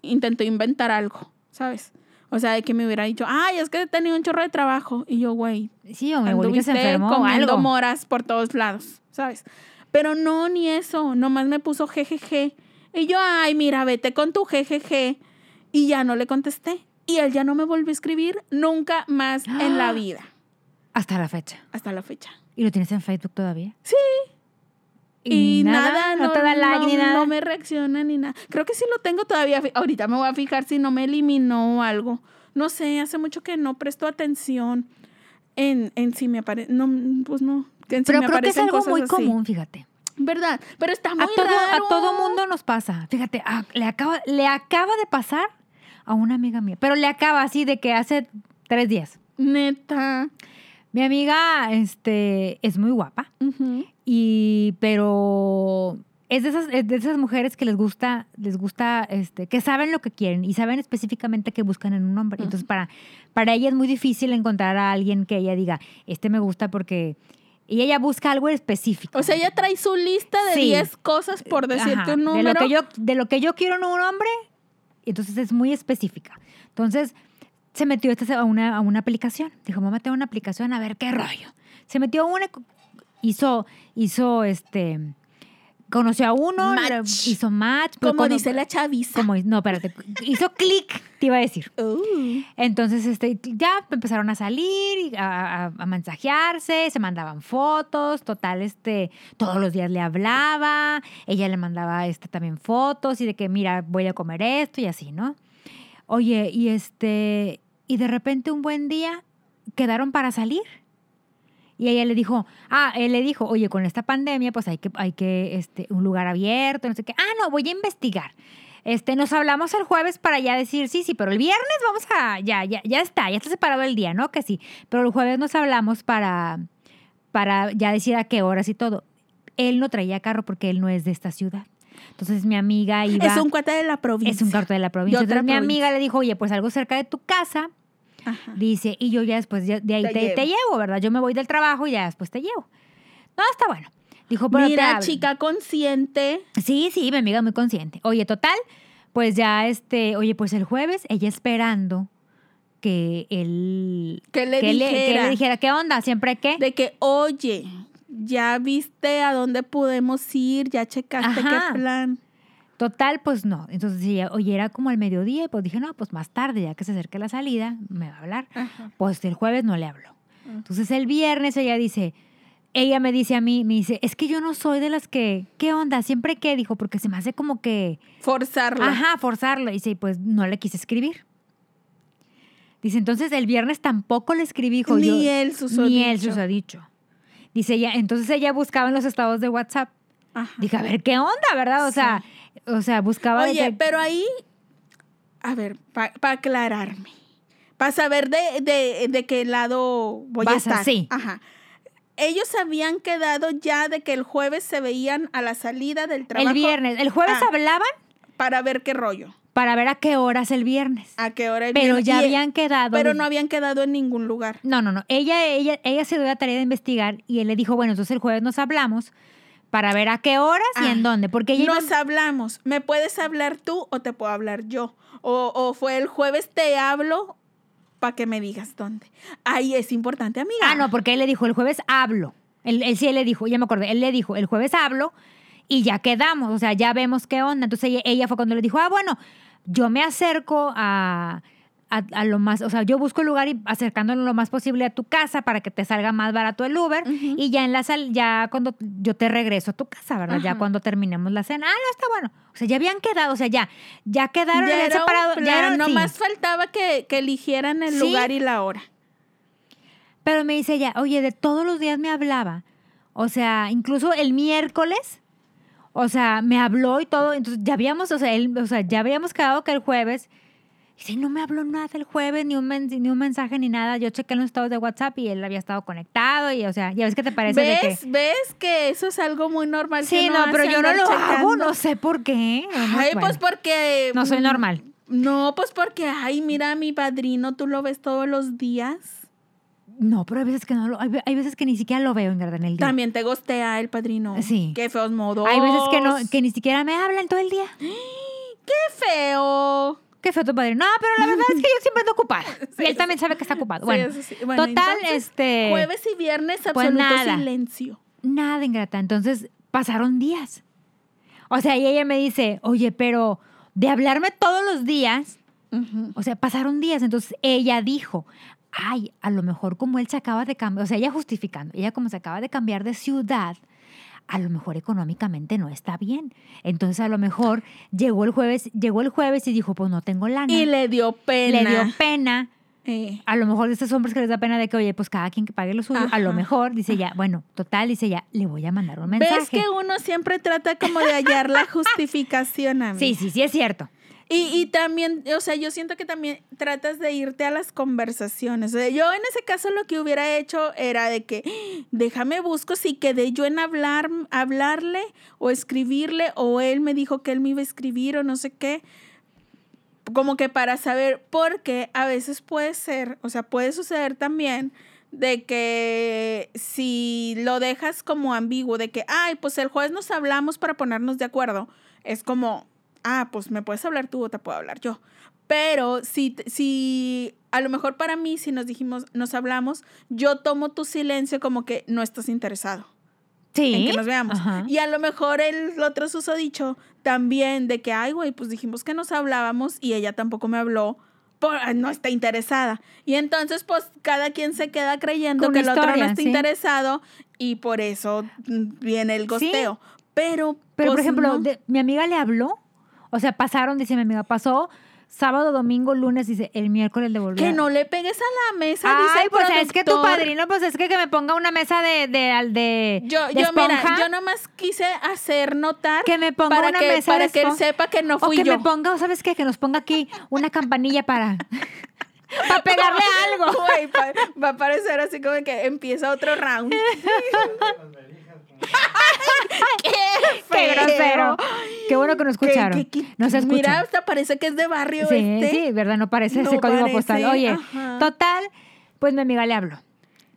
intentó inventar algo, ¿sabes? O sea, de que me hubiera dicho, ay, es que he tenido un chorro de trabajo. Y yo, güey, Sí, o mi se enfermó comiendo algo. moras por todos lados, ¿sabes? Pero no, ni eso, nomás me puso jejeje. Y yo, ay, mira, vete con tu jejeje. Y ya no le contesté. Y él ya no me volvió a escribir nunca más en la [gasps] vida, Hasta la fecha. hasta la fecha. ¿Y lo tienes en Facebook todavía? Sí. Y, nada, no, te da like ni no- nada. No me reacciona ni nada. Creo que sí lo tengo todavía. Ahorita me voy a fijar si no me eliminó o algo. No sé, hace mucho que no presto atención en, en si me aparece. No, pues no. en si Pero me creo que es algo muy así. común, fíjate. ¿Verdad? Pero está muy A todo, raro. a todo mundo nos pasa. Fíjate, a- le, acaba, le acaba de pasar a una amiga mía. Pero le acaba así de que hace tres días. Neta. Mi amiga este, es muy guapa. Y, pero es de esas, es de esas mujeres que les gusta, les gusta, este, que saben lo que quieren y saben específicamente qué buscan en un hombre. Entonces, para, para ella es muy difícil encontrar a alguien que ella diga, este me gusta porque y ella busca algo específico. O sea, ella trae su lista de Sí. 10 cosas por decirte Ajá, un número. De lo, que yo, de lo que yo quiero en un hombre, entonces es muy específica. Entonces, se metió a una, a una aplicación. Dijo, mamá, tengo una aplicación, a ver qué rollo. Se metió a una, hizo, hizo este, conoció a uno, Match. hizo match. como cuando- dice la chaviza. como- no, espérate, hizo clic, te iba a decir. Uh. Entonces, este, ya empezaron a salir, a, a- a mensajearse, se mandaban fotos, total, este, todos los días le hablaba, ella le mandaba este, también fotos y de que, mira, voy a comer esto y así, ¿no? Oye, y este, y de repente un buen día quedaron para salir. Y ella le dijo, ah, él le dijo, oye, con esta pandemia, pues hay que, hay que, este, un lugar abierto, no sé qué. Ah, no, voy a investigar. Este, nos hablamos el jueves para ya decir, sí, sí, pero el viernes vamos a, ya, ya, ya está, ya está separado el día, ¿no? Que sí. Pero el jueves nos hablamos para, para ya decir a qué horas y todo. Él no traía carro porque él no es de esta ciudad. Entonces mi amiga iba... Es un cuate de la provincia. Es un carto de la provincia. De Entonces mi amiga le dijo, oye, pues algo cerca de tu casa. Ajá. Dice, y yo ya después ya- de ahí Te te, llevo. te llevo, ¿verdad? Yo me voy del trabajo y ya después te llevo. No, está bueno. Dijo, pero te Mira, hablo. chica consciente. Sí, sí, mi amiga muy consciente. Oye, total, pues ya este, oye, pues el jueves ella esperando que él Que le que que dijera. le dijera, ¿qué onda? ¿Siempre qué? De que, oye, ya viste a dónde podemos ir, ya checaste Ajá. qué plan. Total, pues no. Entonces, ella, oye, era como el mediodía pues dije, no, pues más tarde, ya que se acerque la salida, me va a hablar. Ajá. Pues el jueves no le habló. Ah. Entonces el viernes ella dice, ella me dice a mí, me dice, es que yo no soy de las que, ¿qué onda? Siempre que, dijo, porque se me hace como que, Forzarlo. ajá, forzarlo. Y dice, pues no le quise escribir. Dice, entonces el viernes tampoco le escribí, dijo Ni yo. él susodicho. Ni él susodicho. Dice ella, entonces ella buscaba en los estados de WhatsApp. Ajá. Dije, a ver, ¿qué onda, verdad? O sea, o sea, buscaba Oye, pero ahí, a ver, para aclararme, para saber de, de, de qué lado voy a Vas a- estar. sí. Ajá. ellos habían quedado ya de que el jueves se veían a la salida del trabajo. El viernes. El jueves Ah. hablaban Para ver qué rollo. para ver a qué horas el viernes. A qué hora Pero viene. ya Y- habían quedado. Pero no habían quedado en ningún lugar. No, no, no. Ella, ella, ella se dio la tarea de investigar y él le dijo, bueno, entonces el jueves nos hablamos para ver a qué horas y en dónde. Porque ella iba- Nos hablamos. ¿Me puedes hablar tú o te puedo hablar yo? O, o fue el jueves te hablo para que me digas dónde. Ahí es importante, amiga. Ah, no, porque él le dijo, el jueves hablo. Él, él sí, él le dijo, ya me acordé, él le dijo, el jueves hablo y ya quedamos, o sea, ya vemos qué onda. Entonces ella, ella fue cuando le dijo, ah, bueno, yo me acerco a, a, a lo más, o sea, yo busco el lugar y acercándolo lo más posible a tu casa para que te salga más barato el Uber y ya en la sal, ya cuando yo te regreso a tu casa, ¿verdad? Ya cuando terminemos la cena, ah, no, está bueno. O sea, ya habían quedado, o sea, ya, ya quedaron, Ya era separado, ya plan, eran, sí. nomás faltaba que, que eligieran el Sí. lugar y la hora. Pero me dice ella, oye, de todos los días me hablaba. O sea, incluso el miércoles, o sea, me habló y todo. Entonces ya habíamos, o sea, él, o sea, ya habíamos quedado que el jueves. Dice, no me habló nada el jueves, ni un, men- ni un mensaje, ni nada. Yo chequé los estados de WhatsApp y él había estado conectado. Y, o sea, ya ves que te parece de que. ¿Ves? ¿Ves que eso es algo muy normal? Sí, no, pero yo no lo hago, no sé por qué. Ay, bueno, pues porque... no soy mm, normal. No, pues porque, ay, mira, mi padrino, tú lo ves todos los días. No, pero hay veces que no lo, hay, hay veces que ni siquiera lo veo en verdad en el día. También te gostea el padrino. Sí. Qué feos modos. Hay veces que no, que ni siquiera me hablan todo el día. [gasps] Qué feo. Qué feo tu padre. No, pero la verdad es que yo siempre ando ocupada. [laughs] Sí, y él también sabe que está ocupado. Bueno, eso sí. Bueno, total, entonces, este. Jueves y viernes, pues absoluto nada. silencio. Nada, ingrata. Entonces pasaron días. O sea, y ella me dice, oye, pero de hablarme todos los días, o sea, pasaron días. Entonces ella dijo, ay, a lo mejor como él se acaba de cambiar, o sea, ella justificando, ella como se acaba de cambiar de ciudad, a lo mejor económicamente no está bien. Entonces a lo mejor llegó el jueves, llegó el jueves y dijo, pues no tengo lana. Y le dio pena. le dio pena. A lo mejor de estos hombres que les da pena de que, oye, pues cada quien que pague lo suyo. A lo mejor dice ya, bueno, total, dice ya, le voy a mandar un mensaje. ¿Ves que uno siempre trata como de hallar la justificación a mí? Sí, sí, sí, es cierto. Y, y también, o sea, yo siento que también tratas de irte a las conversaciones. Yo en ese caso lo que hubiera hecho era de que "Ah, déjame busco si quedé yo en hablar, hablarle o escribirle o él me dijo que él me iba a escribir o no sé qué. Como que para saber, porque a veces puede ser, o sea, puede suceder también de que si lo dejas como ambiguo, de que, ay, pues el jueves nos hablamos para ponernos de acuerdo, es como, ah, pues me puedes hablar tú o te puedo hablar yo. Pero si, si a lo mejor para mí, si nos dijimos, nos hablamos, yo tomo tu silencio como que no estás interesado Sí. en que nos veamos. Ajá. Y a lo mejor el otro susodicho también de que, ay, güey, pues dijimos que nos hablábamos y ella tampoco me habló. Por, ah, no está interesada. Y entonces, pues, cada quien se queda creyendo Con que el otro no está sí. interesado y por eso mm, viene el gosteo. Pero, Pero, por pues, ejemplo, no. de- mi amiga le habló, o sea, pasaron, dice mi amiga, pasó sábado, domingo, lunes, dice, el miércoles le volvió. que no le pegues a la mesa, dice Ay, el pues es que tu padrino, pues es que, que me ponga una mesa de, de, al- de, Yo, de yo mira, esponja, yo nomás quise hacer notar que me ponga para una que, mesa para de que él sepa que no o fui que yo. me ponga, o sabes qué, que nos ponga aquí una campanilla para, [laughs] para pegarle [laughs] algo. Va a parecer así como que empieza otro round. [laughs] [laughs] ¡Qué Qué grosero. Qué bueno que no escucharon. que- que- no se escuchan. Mira, hasta parece que es de barrio Sí, este. sí, ¿verdad? No parece No ese código parece, postal. Oye, ajá. total, pues mi amiga le habló.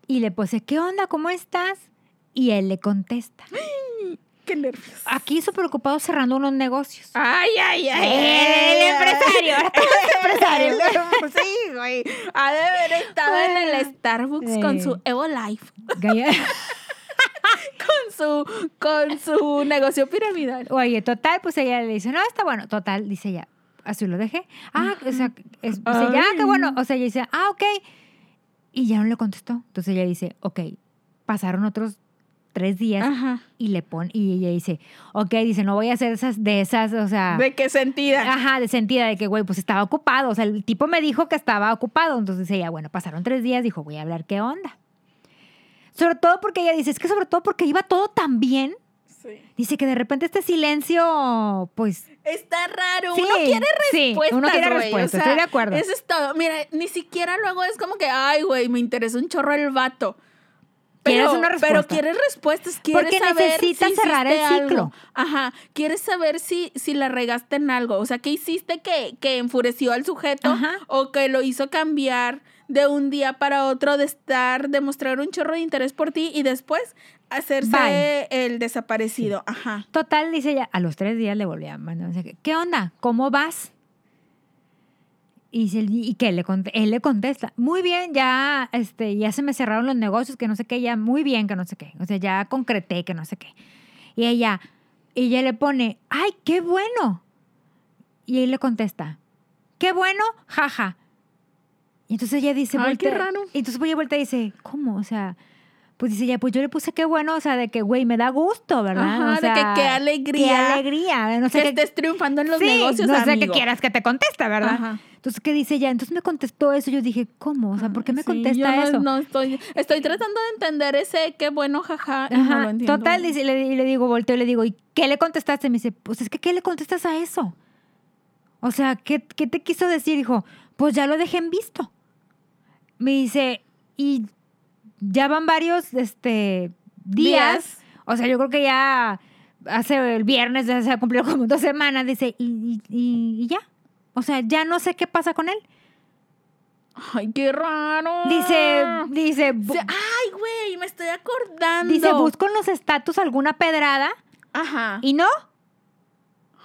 Y le puse, ¿qué onda? ¿Cómo estás? Y él le contesta. [gasps] Qué nervios. Aquí súper preocupado cerrando unos negocios. Ay, ay, ay. El empresario, ahora todo [laughs] es empresario. El- Sí, güey. Ha de haber estado en el Starbucks con su Evo Life. [laughs] Su, con su negocio piramidal. Oye, total, pues ella le dice, no, está bueno. Total, dice ella, así lo dejé. Ah, o sea, es- dice, ya, Ay. qué bueno. O sea, ella dice, ah, ok. Y ya no le contestó. Entonces ella dice, ok, pasaron otros tres días Ajá. y le pone, y ella dice, ok, dice, no voy a hacer esas, de esas, o sea, ¿De qué sentida? ajá, de sentida de que, güey, pues estaba ocupado, o sea, el tipo me dijo que estaba ocupado, entonces ella, bueno, pasaron tres días, dijo, voy a hablar qué onda. Sobre todo porque ella dice, es que sobre todo porque iba todo tan bien, Sí. dice que de repente este silencio, pues, Está raro. Sí, uno quiere sí, respuestas. uno quiere respuestas, estoy de acuerdo. Eso es todo. Mira, ni siquiera luego es como que, ay, güey, me interesa un chorro el vato. Quieres Pero, una pero respuesta. quieres respuestas, quieres Porque saber necesitas si cerrar el ciclo. Ajá, quieres saber si, si la regaste en algo. O sea, ¿qué hiciste que, que enfureció al sujeto Ajá. o que lo hizo cambiar de un día para otro de estar, de mostrar un chorro de interés por ti y después hacerse Bye. el desaparecido? Ajá. Total, dice ella, a los tres días le volví a mandar mensaje. ¿Qué onda? ¿Cómo vas? Y, ¿y qué? Le él le contesta, muy bien, ya, este, ya se me cerraron los negocios, que no sé qué, ya, muy bien, que no sé qué. O sea, ya concreté, que no sé qué. Y ella, ella le pone, ay, qué bueno. Y él le contesta, qué bueno, jaja. Y entonces ella dice, Ay, qué raro. Y entonces ella vuelta y dice, ¿cómo? O sea, pues dice ella, pues yo le puse qué bueno, o sea, de que, güey, me da gusto, ¿verdad? Ajá, O de que qué alegría. Qué alegría. No sé que estés triunfando en los sí, negocios, no sé qué amigo. quieras que te conteste, ¿verdad? Ajá. Entonces, ¿qué dice ella? Entonces me contestó eso. Yo dije, ¿cómo? O sea, ¿por qué me Sí, yo contesta no- eso? No, estoy, estoy tratando de entender ese qué bueno, jaja, y no lo entiendo. Total, dice, le, y le digo, volteo y le digo, ¿y qué le contestaste? Me dice, pues es que ¿qué le contestas a eso? O sea, ¿qué, qué te quiso decir? Dijo, pues ya lo dejé en visto. Me dice, y ya van varios este, días. Días. O sea, yo creo que ya hace el viernes ya se ha cumplido como dos semanas. Dice, y, y- ya. O sea, ya no sé qué pasa con él. Ay, qué raro. Dice, Dice, Ay, güey, me estoy acordando. dice, busco en los estatus alguna pedrada Ajá. y no.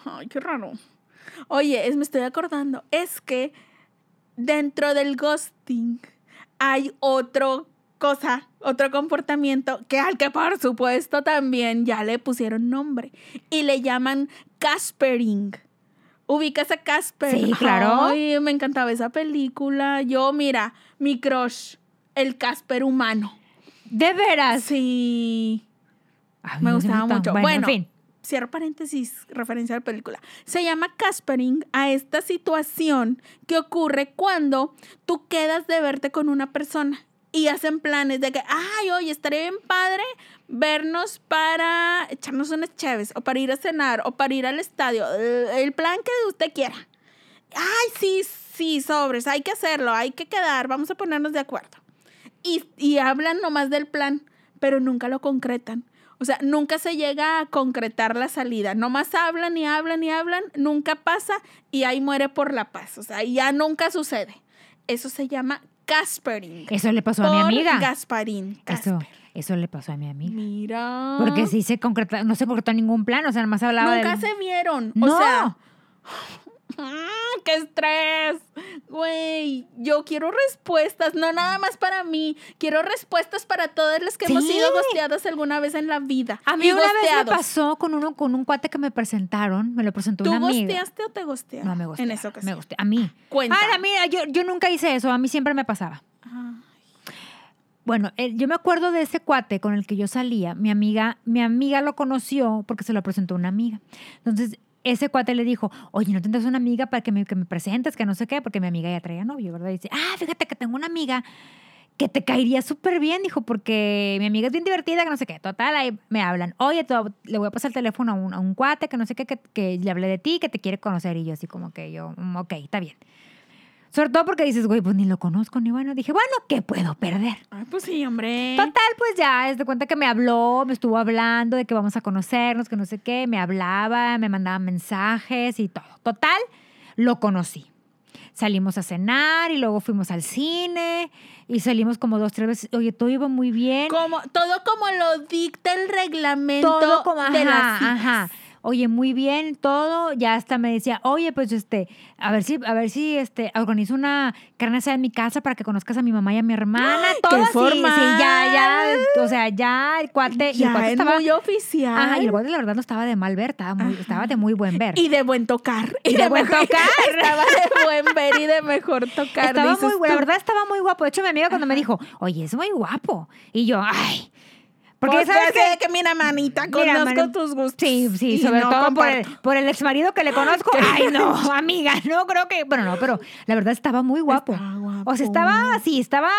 Ay, qué raro. Oye, es, me estoy acordando. Es que dentro del ghosting hay otro cosa, otro comportamiento que al que por supuesto también ya le pusieron nombre y le llaman Caspering. ¿Ubicas a Casper? Sí, claro. Ay, me encantaba esa película. Yo, mira, mi crush, el Casper humano. De veras. Sí. Ay, Me no gustaba mucho. Bueno, Bueno, en fin. Cierro paréntesis, referencia a la película. Se llama Caspering a esta situación que ocurre cuando tú quedas de verte con una persona y hacen planes de que, ay, oye, estaría bien padre vernos para echarnos unas chaves o para ir a cenar o para ir al estadio, eh, el plan que usted quiera. Ay, sí, sí, sobres, hay que hacerlo, hay que quedar, vamos a ponernos de acuerdo. Y, y hablan nomás del plan, pero nunca lo concretan. O sea, nunca se llega a concretar la salida. Nomás hablan y hablan y hablan, nunca pasa y ahí muere por la paz. O sea, ya nunca sucede. Eso se llama Caspering. Eso le pasó a mi amiga. Gasparín. Eso, le pasó a mi amiga. Mira. Porque sí se concreta, no se concretó ningún plan, o sea, nada más hablaba Nunca se vieron. No. O sea, ¡ah, ¡Qué estrés! Güey, yo quiero respuestas, no nada más para mí. Quiero respuestas para todas las que hemos sido gosteadas alguna vez en la vida. A mí Y una vez me pasó con uno con un cuate que me presentaron, me lo presentó ¿Tú una amiga. gosteaste o te gostearon? No me gustó. En esa ocasión. Me gusté. A mí. Cuenta. Ah, a mí, yo, yo nunca hice eso, a mí siempre me pasaba. Ah, Bueno, él- yo me acuerdo de ese cuate con el que yo salía. Mi amiga, mi amiga lo conoció porque se lo presentó una amiga. Entonces, ese cuate le dijo, oye, ¿no tendrás una amiga para que me, que me presentes? Que no sé qué, porque mi amiga ya traía novio, ¿verdad? Y dice, ah, fíjate que tengo una amiga que te caería súper bien, dijo, porque mi amiga es bien divertida, que no sé qué. Total, ahí me hablan, oye, te- le voy a pasar el teléfono a un, a un cuate, que no sé qué, que, que le hablé de ti, que te quiere conocer. Y yo así como que yo, "Mm, ok, está bien. Sobre todo porque dices, güey, pues ni lo conozco, ni bueno. Dije, bueno, ¿qué puedo perder? Ay, pues sí, hombre. Total, pues ya, es de cuenta que me habló, me estuvo hablando de que vamos a conocernos, que no sé qué, me hablaba, me mandaba mensajes y todo. Total, lo conocí. Salimos a cenar y luego fuimos al cine y salimos como dos, tres veces. Oye, todo iba muy bien. Como, todo como lo dicta el reglamento todo como, de ajá, las citas. ajá. Oye, muy bien, todo. Ya hasta me decía, oye, pues este, a ver si, a ver si este, organizo una carne asada en mi casa para que conozcas a mi mamá y a mi hermana. ¡Ay, todo qué así, sí, ya, ya, o sea, ya el cuate, y el Ya cuate es estaba, muy oficial. ajá, y el cuate la verdad no estaba de mal ver, estaba, muy, estaba de muy buen ver. Y de buen tocar. Y de buen mejor- tocar. [laughs] Estaba de buen ver y de mejor tocar. Estaba muy, la verdad estaba muy guapo. De hecho, mi amiga cuando me dijo, oye, es muy guapo. Y yo, ay. Porque Porque sabes que que, mira, manita, conozco tus gustos. Sí, sí, sobre no todo por el, por el ex marido que le conozco. [laughs] Ay, no, amiga, no creo que. Bueno, no, pero la verdad estaba muy guapo. Estaba guapo. O sea, estaba así, estaba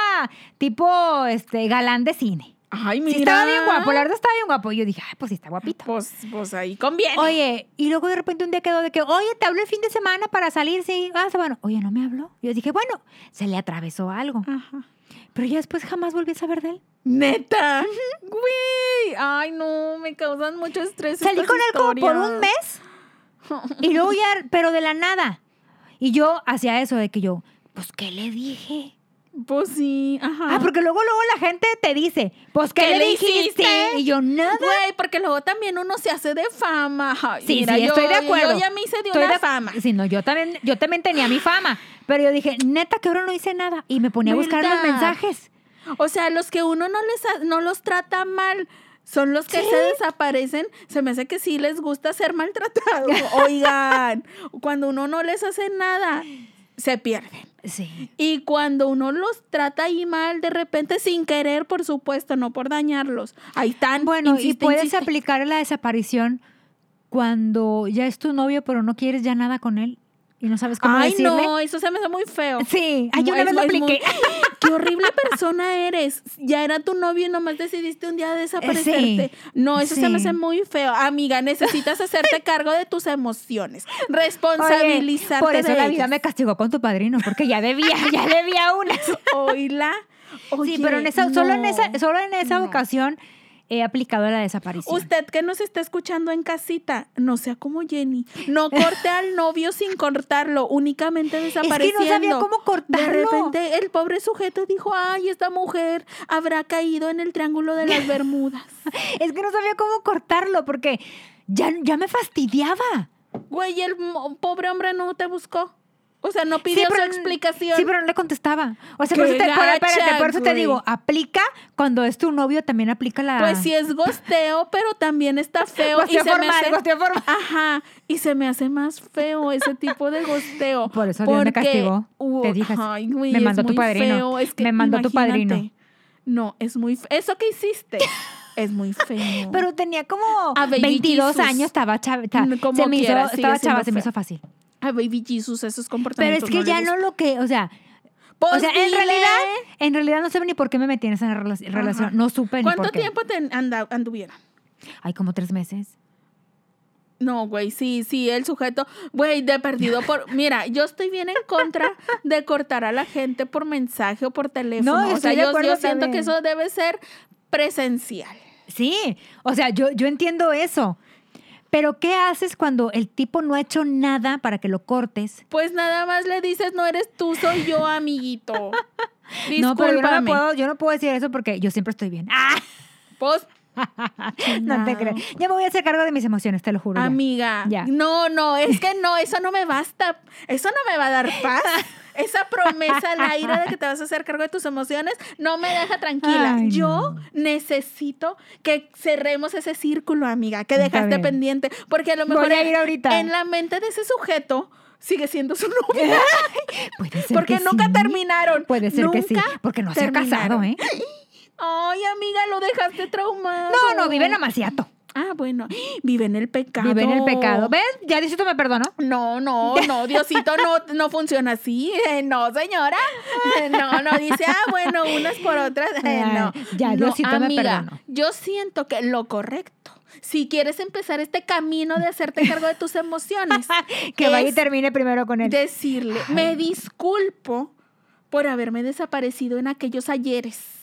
tipo este galán de cine. Ay, mira. Sí, estaba bien guapo, la verdad estaba bien guapo. Y yo dije, ay, pues sí, está guapito. Pues, pues ahí conviene. Oye, y luego de repente un día quedó de que, oye, te habló el fin de semana para salir, sí. Ah, bueno, oye, no me habló. Yo dije, bueno, se le atravesó algo. Ajá. Pero ya después jamás volví a saber de él. Neta. Güey. Ay, no, me causan mucho estrés. Salí con él como por un mes y luego ya, pero de la nada. Y yo hacía eso de que yo, pues, ¿qué le dije? Pues sí, ajá. Ah, porque luego, luego la gente te dice, pues, ¿qué, ¿Qué le le dijiste? Y yo, nada. Güey, porque luego también uno se hace de fama. Ay, Sí, mira, sí, yo- estoy de acuerdo. Yo ya me hice de Estoy una de- fama. Sí, no, yo también, yo también tenía mi fama. Pero yo dije, neta, que ahora no hice nada. Y me ponía a buscar los mensajes. O sea, los que uno no les no los trata mal son los que Sí. se desaparecen. Se me hace que sí les gusta ser maltratados. [laughs] Oigan, cuando uno no les hace nada, se pierden. Sí. Y cuando uno los trata ahí mal, de repente, sin querer, por supuesto, no por dañarlos. Ahí están. Bueno, y puedes insiste. aplicar la desaparición cuando ya es tu novio, pero no quieres ya nada con él y no sabes cómo Ay, decirle. no, eso se me hace muy feo. Sí, ay, yo una vez lo muy- apliqué. Qué horrible [laughs] persona eres. Ya era tu novio y nomás decidiste un día desaparecerte. Sí, No, eso se me hace muy feo. Amiga, necesitas hacerte [laughs] cargo de tus emociones. Oye, Responsabilizarte por eso de la vida me castigó con tu padrino, porque ya debía, [laughs] ya debía una. Oíla. sí, pero en esa, solo en esa, solo en esa no. ocasión he aplicado la desaparición. Usted que nos está escuchando en casita, no sea como Jenny. No corte al novio sin cortarlo, únicamente desapareciendo. sabía cómo De cortarlo. repente el pobre sujeto dijo, ay, esta mujer habrá caído en el triángulo de las Bermudas. [laughs] Es que no sabía cómo cortarlo, porque ya, ya me fastidiaba. Güey, el pobre hombre no te buscó. O sea, no pidió su pero- explicación. Sí, pero no le contestaba. O sea, por eso, te, por- espérate, por eso te digo, aplica cuando es tu novio, también aplica la... Pues sí es gosteo, pero también está [laughs] feo. Gosteo y se me formal, hace, gosteo formal. Ajá, y se me hace más feo ese tipo de gosteo. Por eso Dios me porque, castigó. uh, Te ay, güey, me mandó tu padrino. feo, es que Me mandó tu padrino. No, es muy fe- Eso que hiciste es muy feo. [laughs] Pero tenía como A Baby 22 Jesus. años, estaba chava, se me estaba se me feo. hizo fácil. A Baby Jesus esos Pero comportamientos es que no ya no lo que, o sea, Pues o sea, en realidad, en realidad no sé ni por qué me metí en esa rela- relación. No supe ni ¿Cuánto por qué. tiempo te anduvieron? Ay, como tres meses. No, güey, sí, sí, el sujeto, güey, de perdido por... [laughs] Mira, yo estoy bien en contra de cortar a la gente por mensaje o por teléfono. No, o sea, yo, yo siento que eso debe ser presencial. Sí, o sea, yo, yo entiendo eso. Pero ¿qué haces cuando el tipo no ha hecho nada para que lo cortes? Pues nada más le dices, no eres tú, soy yo, [laughs] amiguito. No, pero yo no, puedo, yo no puedo decir eso porque yo siempre estoy bien. ¡Ah! Pues, [laughs] No te creo. Ya me voy a hacer cargo de mis emociones, te lo juro. amiga, Ya. no, no, es que no, eso no me basta. Eso no me va a dar paz. [laughs] Esa promesa al aire de que te vas a hacer cargo de tus emociones no me deja tranquila. Ay, Yo no. necesito que cerremos ese círculo, amiga, que dejaste pendiente. Porque a lo Voy mejor a ir ahorita. en la mente de ese sujeto sigue siendo su novio. [laughs] Puede ser porque que nunca sí. terminaron. Puede ser que sí. Porque no se ha casado. ¿eh? Ay, amiga, lo dejaste traumado. No, no, vive en Amaciato. Ah, bueno. Vive en el pecado. Vive en el pecado. ¿Ves? Ya Diosito me perdonó. No, no, no, Diosito no, no funciona así. Eh, no, señora. Eh, No, no, dice, ah, bueno, unas por otras. Eh, no. Ya, No, Diosito me perdonó. Yo siento que lo correcto, si quieres empezar este camino de hacerte cargo de tus emociones, [laughs] Que vaya y termine primero con él. decirle, me disculpo por haberme desaparecido en aquellos ayeres.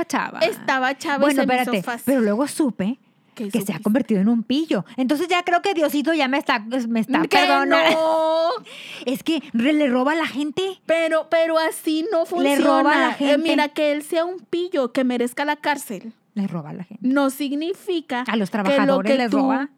Estaba chava. Estaba chava y Bueno, se me hizo espérate. fácil. Pero luego supe ¿Qué que se ha convertido en un pillo. Entonces ya creo que Diosito ya me está, me está perdonando. no. [laughs] Es que re- le roba a la gente. Pero, pero así no funciona. Le roba a la Eh, gente. mira, que él sea un pillo que merezca la cárcel. Le roba a la gente. No significa A los trabajadores tú- roba.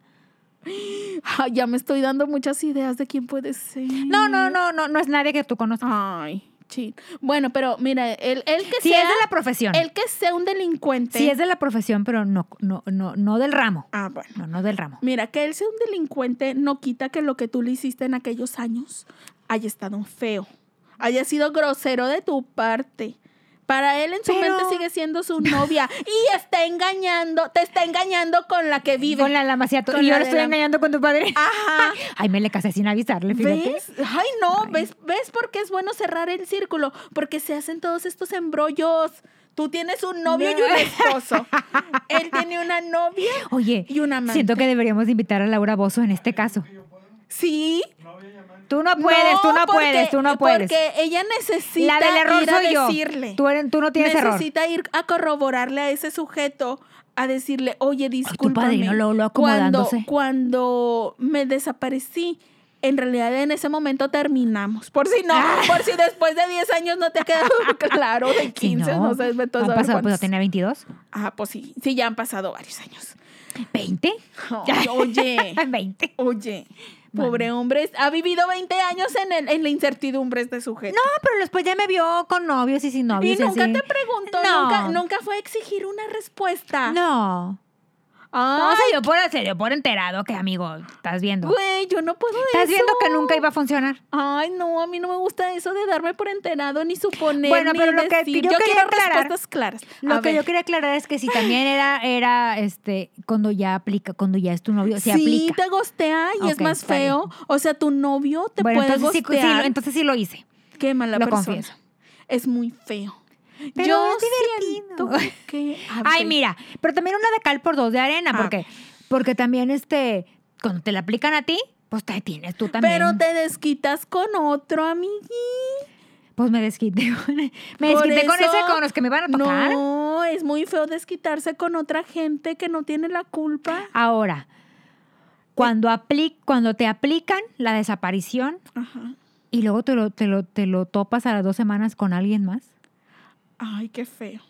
[gasps] Ay, ya me estoy dando muchas ideas de quién puede ser. No, no, no, no, no es nadie que tú conozcas. Ay, sí. Bueno, pero mira, el, el que Sí sea, es de la profesión. el que sea un delincuente. Sí es de la profesión, pero no, no, no, no del ramo. Ah, bueno. No, no del ramo. Mira, que él sea un delincuente no quita que lo que tú le hiciste en aquellos años haya estado feo, haya sido grosero de tu parte. Para él en su Pero- mente sigue siendo su novia y está engañando, te está engañando con la que vive. Con la lamaciato. Y yo la lo estoy la- engañando con tu padre. Ajá. [laughs] Ay, me le casé sin avisarle, fíjate. ¿Ves? Ay, no, ¿ves, ¿ves por qué es bueno cerrar el círculo? Porque se hacen todos estos embrollos. Tú tienes un novio y un [laughs] esposo. Él tiene una novia. Oye, Y una amante. siento que deberíamos invitar a Laura Bozo en este caso. Sí. Tú no puedes, tú no porque- puedes, tú no puedes. Porque ella necesita La del error ir a soy yo. decirle. Tú, eres- tú no tienes error. necesita ir a corroborarle a ese sujeto a decirle, oye, discúlpame. padrino luego, luego cuando, acomodándose. cuando me desaparecí, en realidad en ese momento terminamos. Por si no, por si después de 10 años no te ha quedado [laughs] claro, de Sí, 15, no, sé, vete a Han saber pasado, pues tenía 22. Ah, pues sí, sí, ya han pasado varios años. ¿20? Ay, oye, [laughs] 20. oye, pobre hombre, ha vivido 20 años en, el- en la incertidumbre este sujeto. No, pero después ya me vio con novios y sin y novios. nunca así. te preguntó, No. nunca, nunca fue a exigir una respuesta. No. No, se dio por, se dio por enterado que, amigo, estás viendo. güey, yo no puedo Estás eso. viendo que nunca iba a funcionar. Ay, no, a mí no me gusta eso de darme por enterado, ni suponer, Bueno, ni pero lo que decir. yo yo quería aclarar- claras. Lo A que ver. yo quería aclarar es que si también era, era este, cuando ya aplica, cuando ya es tu novio, se sí, aplica. te gostea y es más bien. feo. O sea, tu novio te bueno, puede entonces sí, sí, gostear. lo- entonces sí lo hice. Qué mala lo persona. confieso. Es muy feo. Pero yo es divertido. que... Ay, mira, pero también una de cal por dos de arena, A porque, porque también este, cuando te la aplican a ti, pues te tienes tú también. Pero te desquitas con otro, amiguí. Pues me desquité. [laughs] con- me Por desquité con ese con los que me iban a tocar. No, es muy feo desquitarse con otra gente que no tiene la culpa. Ahora, cuando, apli- cuando te aplican la desaparición Ajá. y luego te lo, te, lo, te lo topas a las dos semanas con alguien más. Ay, qué feo.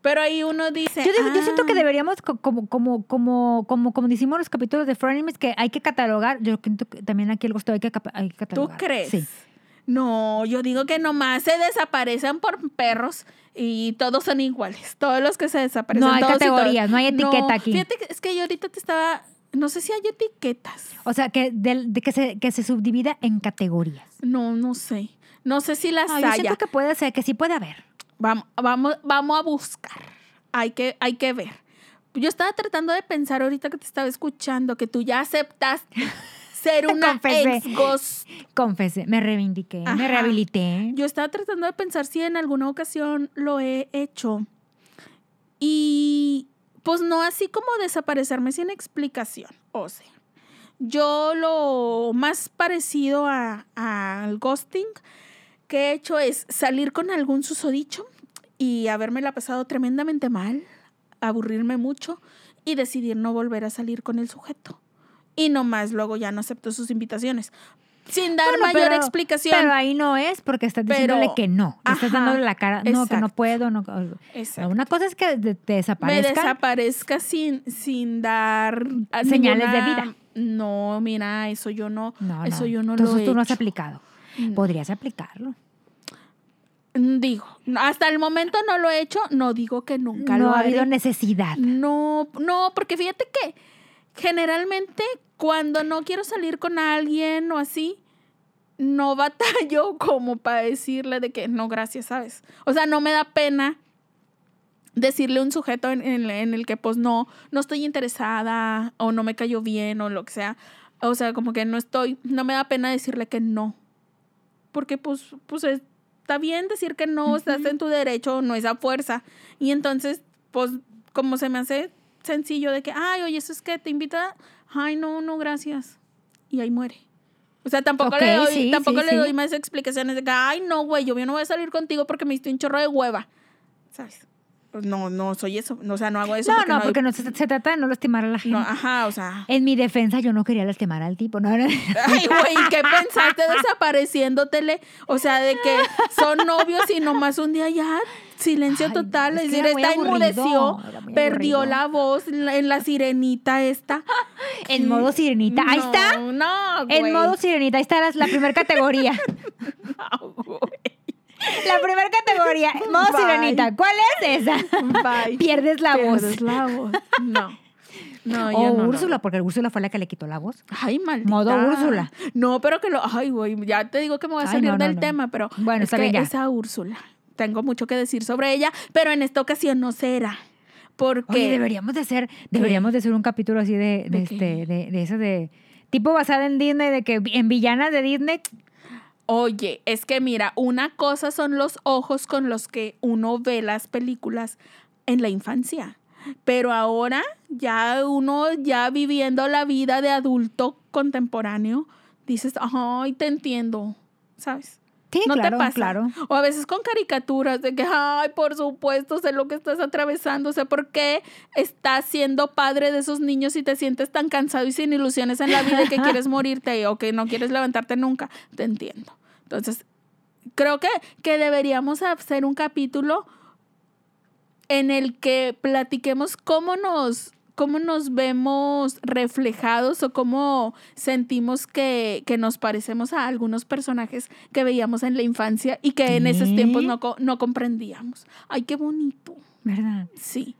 Pero ahí uno dice. Yo, digo- yo siento que "Ah, deberíamos, co- como, como, como, como, como decimos en los capítulos de Frenemies, que hay que catalogar. Yo siento que también aquí el gusto hay que, hay que ¿Tú catalogar. crees? Sí. No, yo digo que nomás se desaparecen por perros y todos son iguales. Todos los que se desaparecen. No hay todos categorías, no hay etiqueta aquí. Fíjate que es que yo ahorita te estaba. No sé si hay etiquetas. O sea, que, del- de que, se, que se subdivida en categorías. No, no sé. No sé si las No, yo siento que puede ser, que sí puede haber. Vamos, vamos, vamos a buscar. Hay que, hay que ver. Yo estaba tratando de pensar ahorita que te estaba escuchando que tú ya aceptaste [laughs] ser una Confesé. ex ghost. Confesé, me reivindiqué, Ajá. me rehabilité. Yo estaba tratando de pensar si en alguna ocasión lo he hecho. Y pues no así como desaparecerme sin explicación. O sea, yo lo más parecido a- al ghosting que he hecho es salir con algún susodicho y habérmela pasado tremendamente mal, aburrirme mucho y decidir no volver a salir con el sujeto. Y nomás luego ya no acepto sus invitaciones. Sin dar Bueno, mayor pero- explicación. Pero ahí no es porque estás diciéndole que no. Le estás Ajá, dándole la cara. No, que no puedo. No, Exacto. una cosa es que te me desaparezcan. desaparezca sin, sin dar Señales de vida. No, mira, eso yo no, no, eso no. yo no Entonces lo he tú no has hecho. aplicado. No. Podrías aplicarlo. Digo, hasta el momento no lo he hecho, no digo que nunca no lo ha haré. habido necesidad. No, no, porque fíjate que generalmente cuando no quiero salir con alguien o así, no [laughs] batallo como para decirle de que no, gracias, ¿sabes? O sea, no me da pena decirle a un sujeto en, en- en el que pues no, no estoy interesada o no me cayó bien o lo que sea. O sea, como que no estoy, no me da pena decirle que no. Porque pues, pues está bien decir que no, estás en tu derecho, no es a fuerza. Y entonces, pues, como se me hace sencillo de que, ay, oye, eso es que te invita, ay, no, no, gracias. Y ahí muere. O sea, tampoco le doy, sí, tampoco sí, le sí. doy más explicaciones de que, ay, no, güey, yo no voy a salir contigo porque me diste un chorro de hueva. ¿Sabes? No, no soy eso. O sea, no hago eso. No, porque no, porque no se, se trata de no lastimar a la gente. no, ajá, o sea. En mi defensa, yo no quería lastimar al tipo. No, no. [laughs] Ay, güey, ¿qué pensaste desapareciéndotele? O sea, de que son novios y nomás un día ya silencio Ay, total. es decir, aburrido, enmudeció, perdió aburrido. la voz en la, en sirenita esta. [gasps] En modo sirenita. Ahí No, está. No, En güey. modo sirenita. Ahí está la, la primera categoría. [laughs] No. La primera categoría. [laughs] Modo Bye. sirenita. ¿Cuál es esa? Bye. Pierdes la voz. Pierdes la voz. No. No, yo o no, Úrsula, no. porque Úrsula fue la que le quitó la voz. Ay, maldita. Modo Úrsula. No, pero que lo. Ay, güey, ya te digo que me voy a salir del tema, pero. Bueno, es está que. Esa Úrsula. Tengo mucho que decir sobre ella, pero en esta ocasión no será. Porque. Oye, deberíamos de hacer, deberíamos de hacer un capítulo así de, de, ¿De este, de, de eso de tipo basada en Disney, de que en villanas de Disney. Oye, es que mira, una cosa son los ojos con los que uno ve las películas en la infancia. Pero ahora, ya uno, ya viviendo la vida de adulto contemporáneo, dices, ay, te entiendo, ¿sabes? Sí, ¿No claro, te pasa? claro. O a veces con caricaturas de que, ay, por supuesto, sé lo que estás atravesando, sé por qué estás siendo padre de esos niños y te sientes tan cansado y sin ilusiones en la vida y que quieres [laughs] morirte o que no quieres levantarte nunca. Te entiendo. Entonces, creo que, que deberíamos hacer un capítulo en el que platiquemos cómo nos, cómo nos vemos reflejados o cómo sentimos que, que nos parecemos a algunos personajes que veíamos en la infancia y que en esos tiempos no, no comprendíamos. Ay, qué bonito. ¿Verdad? Sí.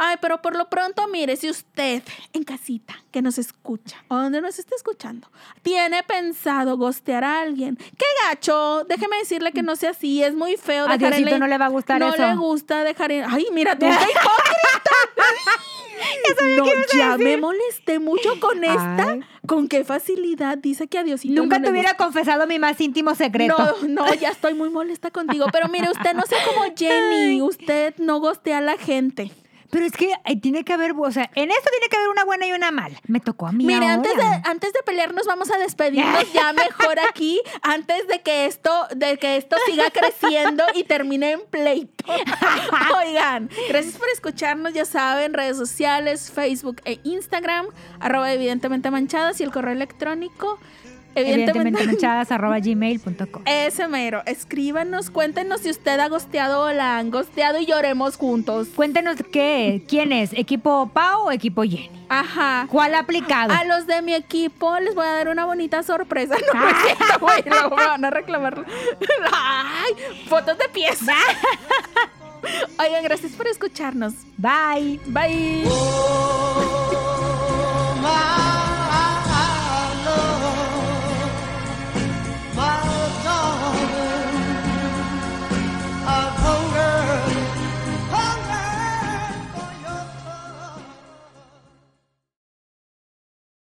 Ay, pero por lo pronto, mire, si usted en casita que nos escucha o donde nos está escuchando tiene pensado gostear a alguien, qué gacho, déjeme decirle que no sea así, es muy feo A dejar en Diosito la- no le va a gustar no eso. le gusta dejar en... Ay, mira, tú, [laughs] hipócrita. no, ya me molesté mucho con esta. Ay. Con qué facilidad dice que a Diosito Nunca no te hubiera confesado mi más íntimo secreto. No, no, ya estoy muy molesta contigo. Pero mire, usted no sea como [laughs] Jenny. Usted no gostea a la gente. Pero es que tiene que haber, o sea, en esto tiene que haber una buena y una mala. Me tocó a mí Mire, antes de, antes de pelearnos vamos a despedirnos [laughs] ya mejor aquí, antes de que esto, de que esto siga creciendo y termine en pleito. [laughs] Oigan, gracias por escucharnos, ya saben, redes sociales, Facebook e Instagram, arroba evidentemente manchadas y el correo electrónico, Evidentemente evidentemente, manchadas arroba gmail.com. ese mero. Escríbanos, cuéntenos si usted ha gosteado o la han gosteado y lloremos juntos. Cuéntenos qué, quién es, equipo Pau o equipo Jenny. Ajá. ¿Cuál ha aplicado? A los de mi equipo les voy a dar una bonita sorpresa. No, [laughs] no es cierto, güey. Luego me van a reclamar. Ay, fotos de pies. [laughs] Oigan, gracias por escucharnos. Bye. Bye. Oh,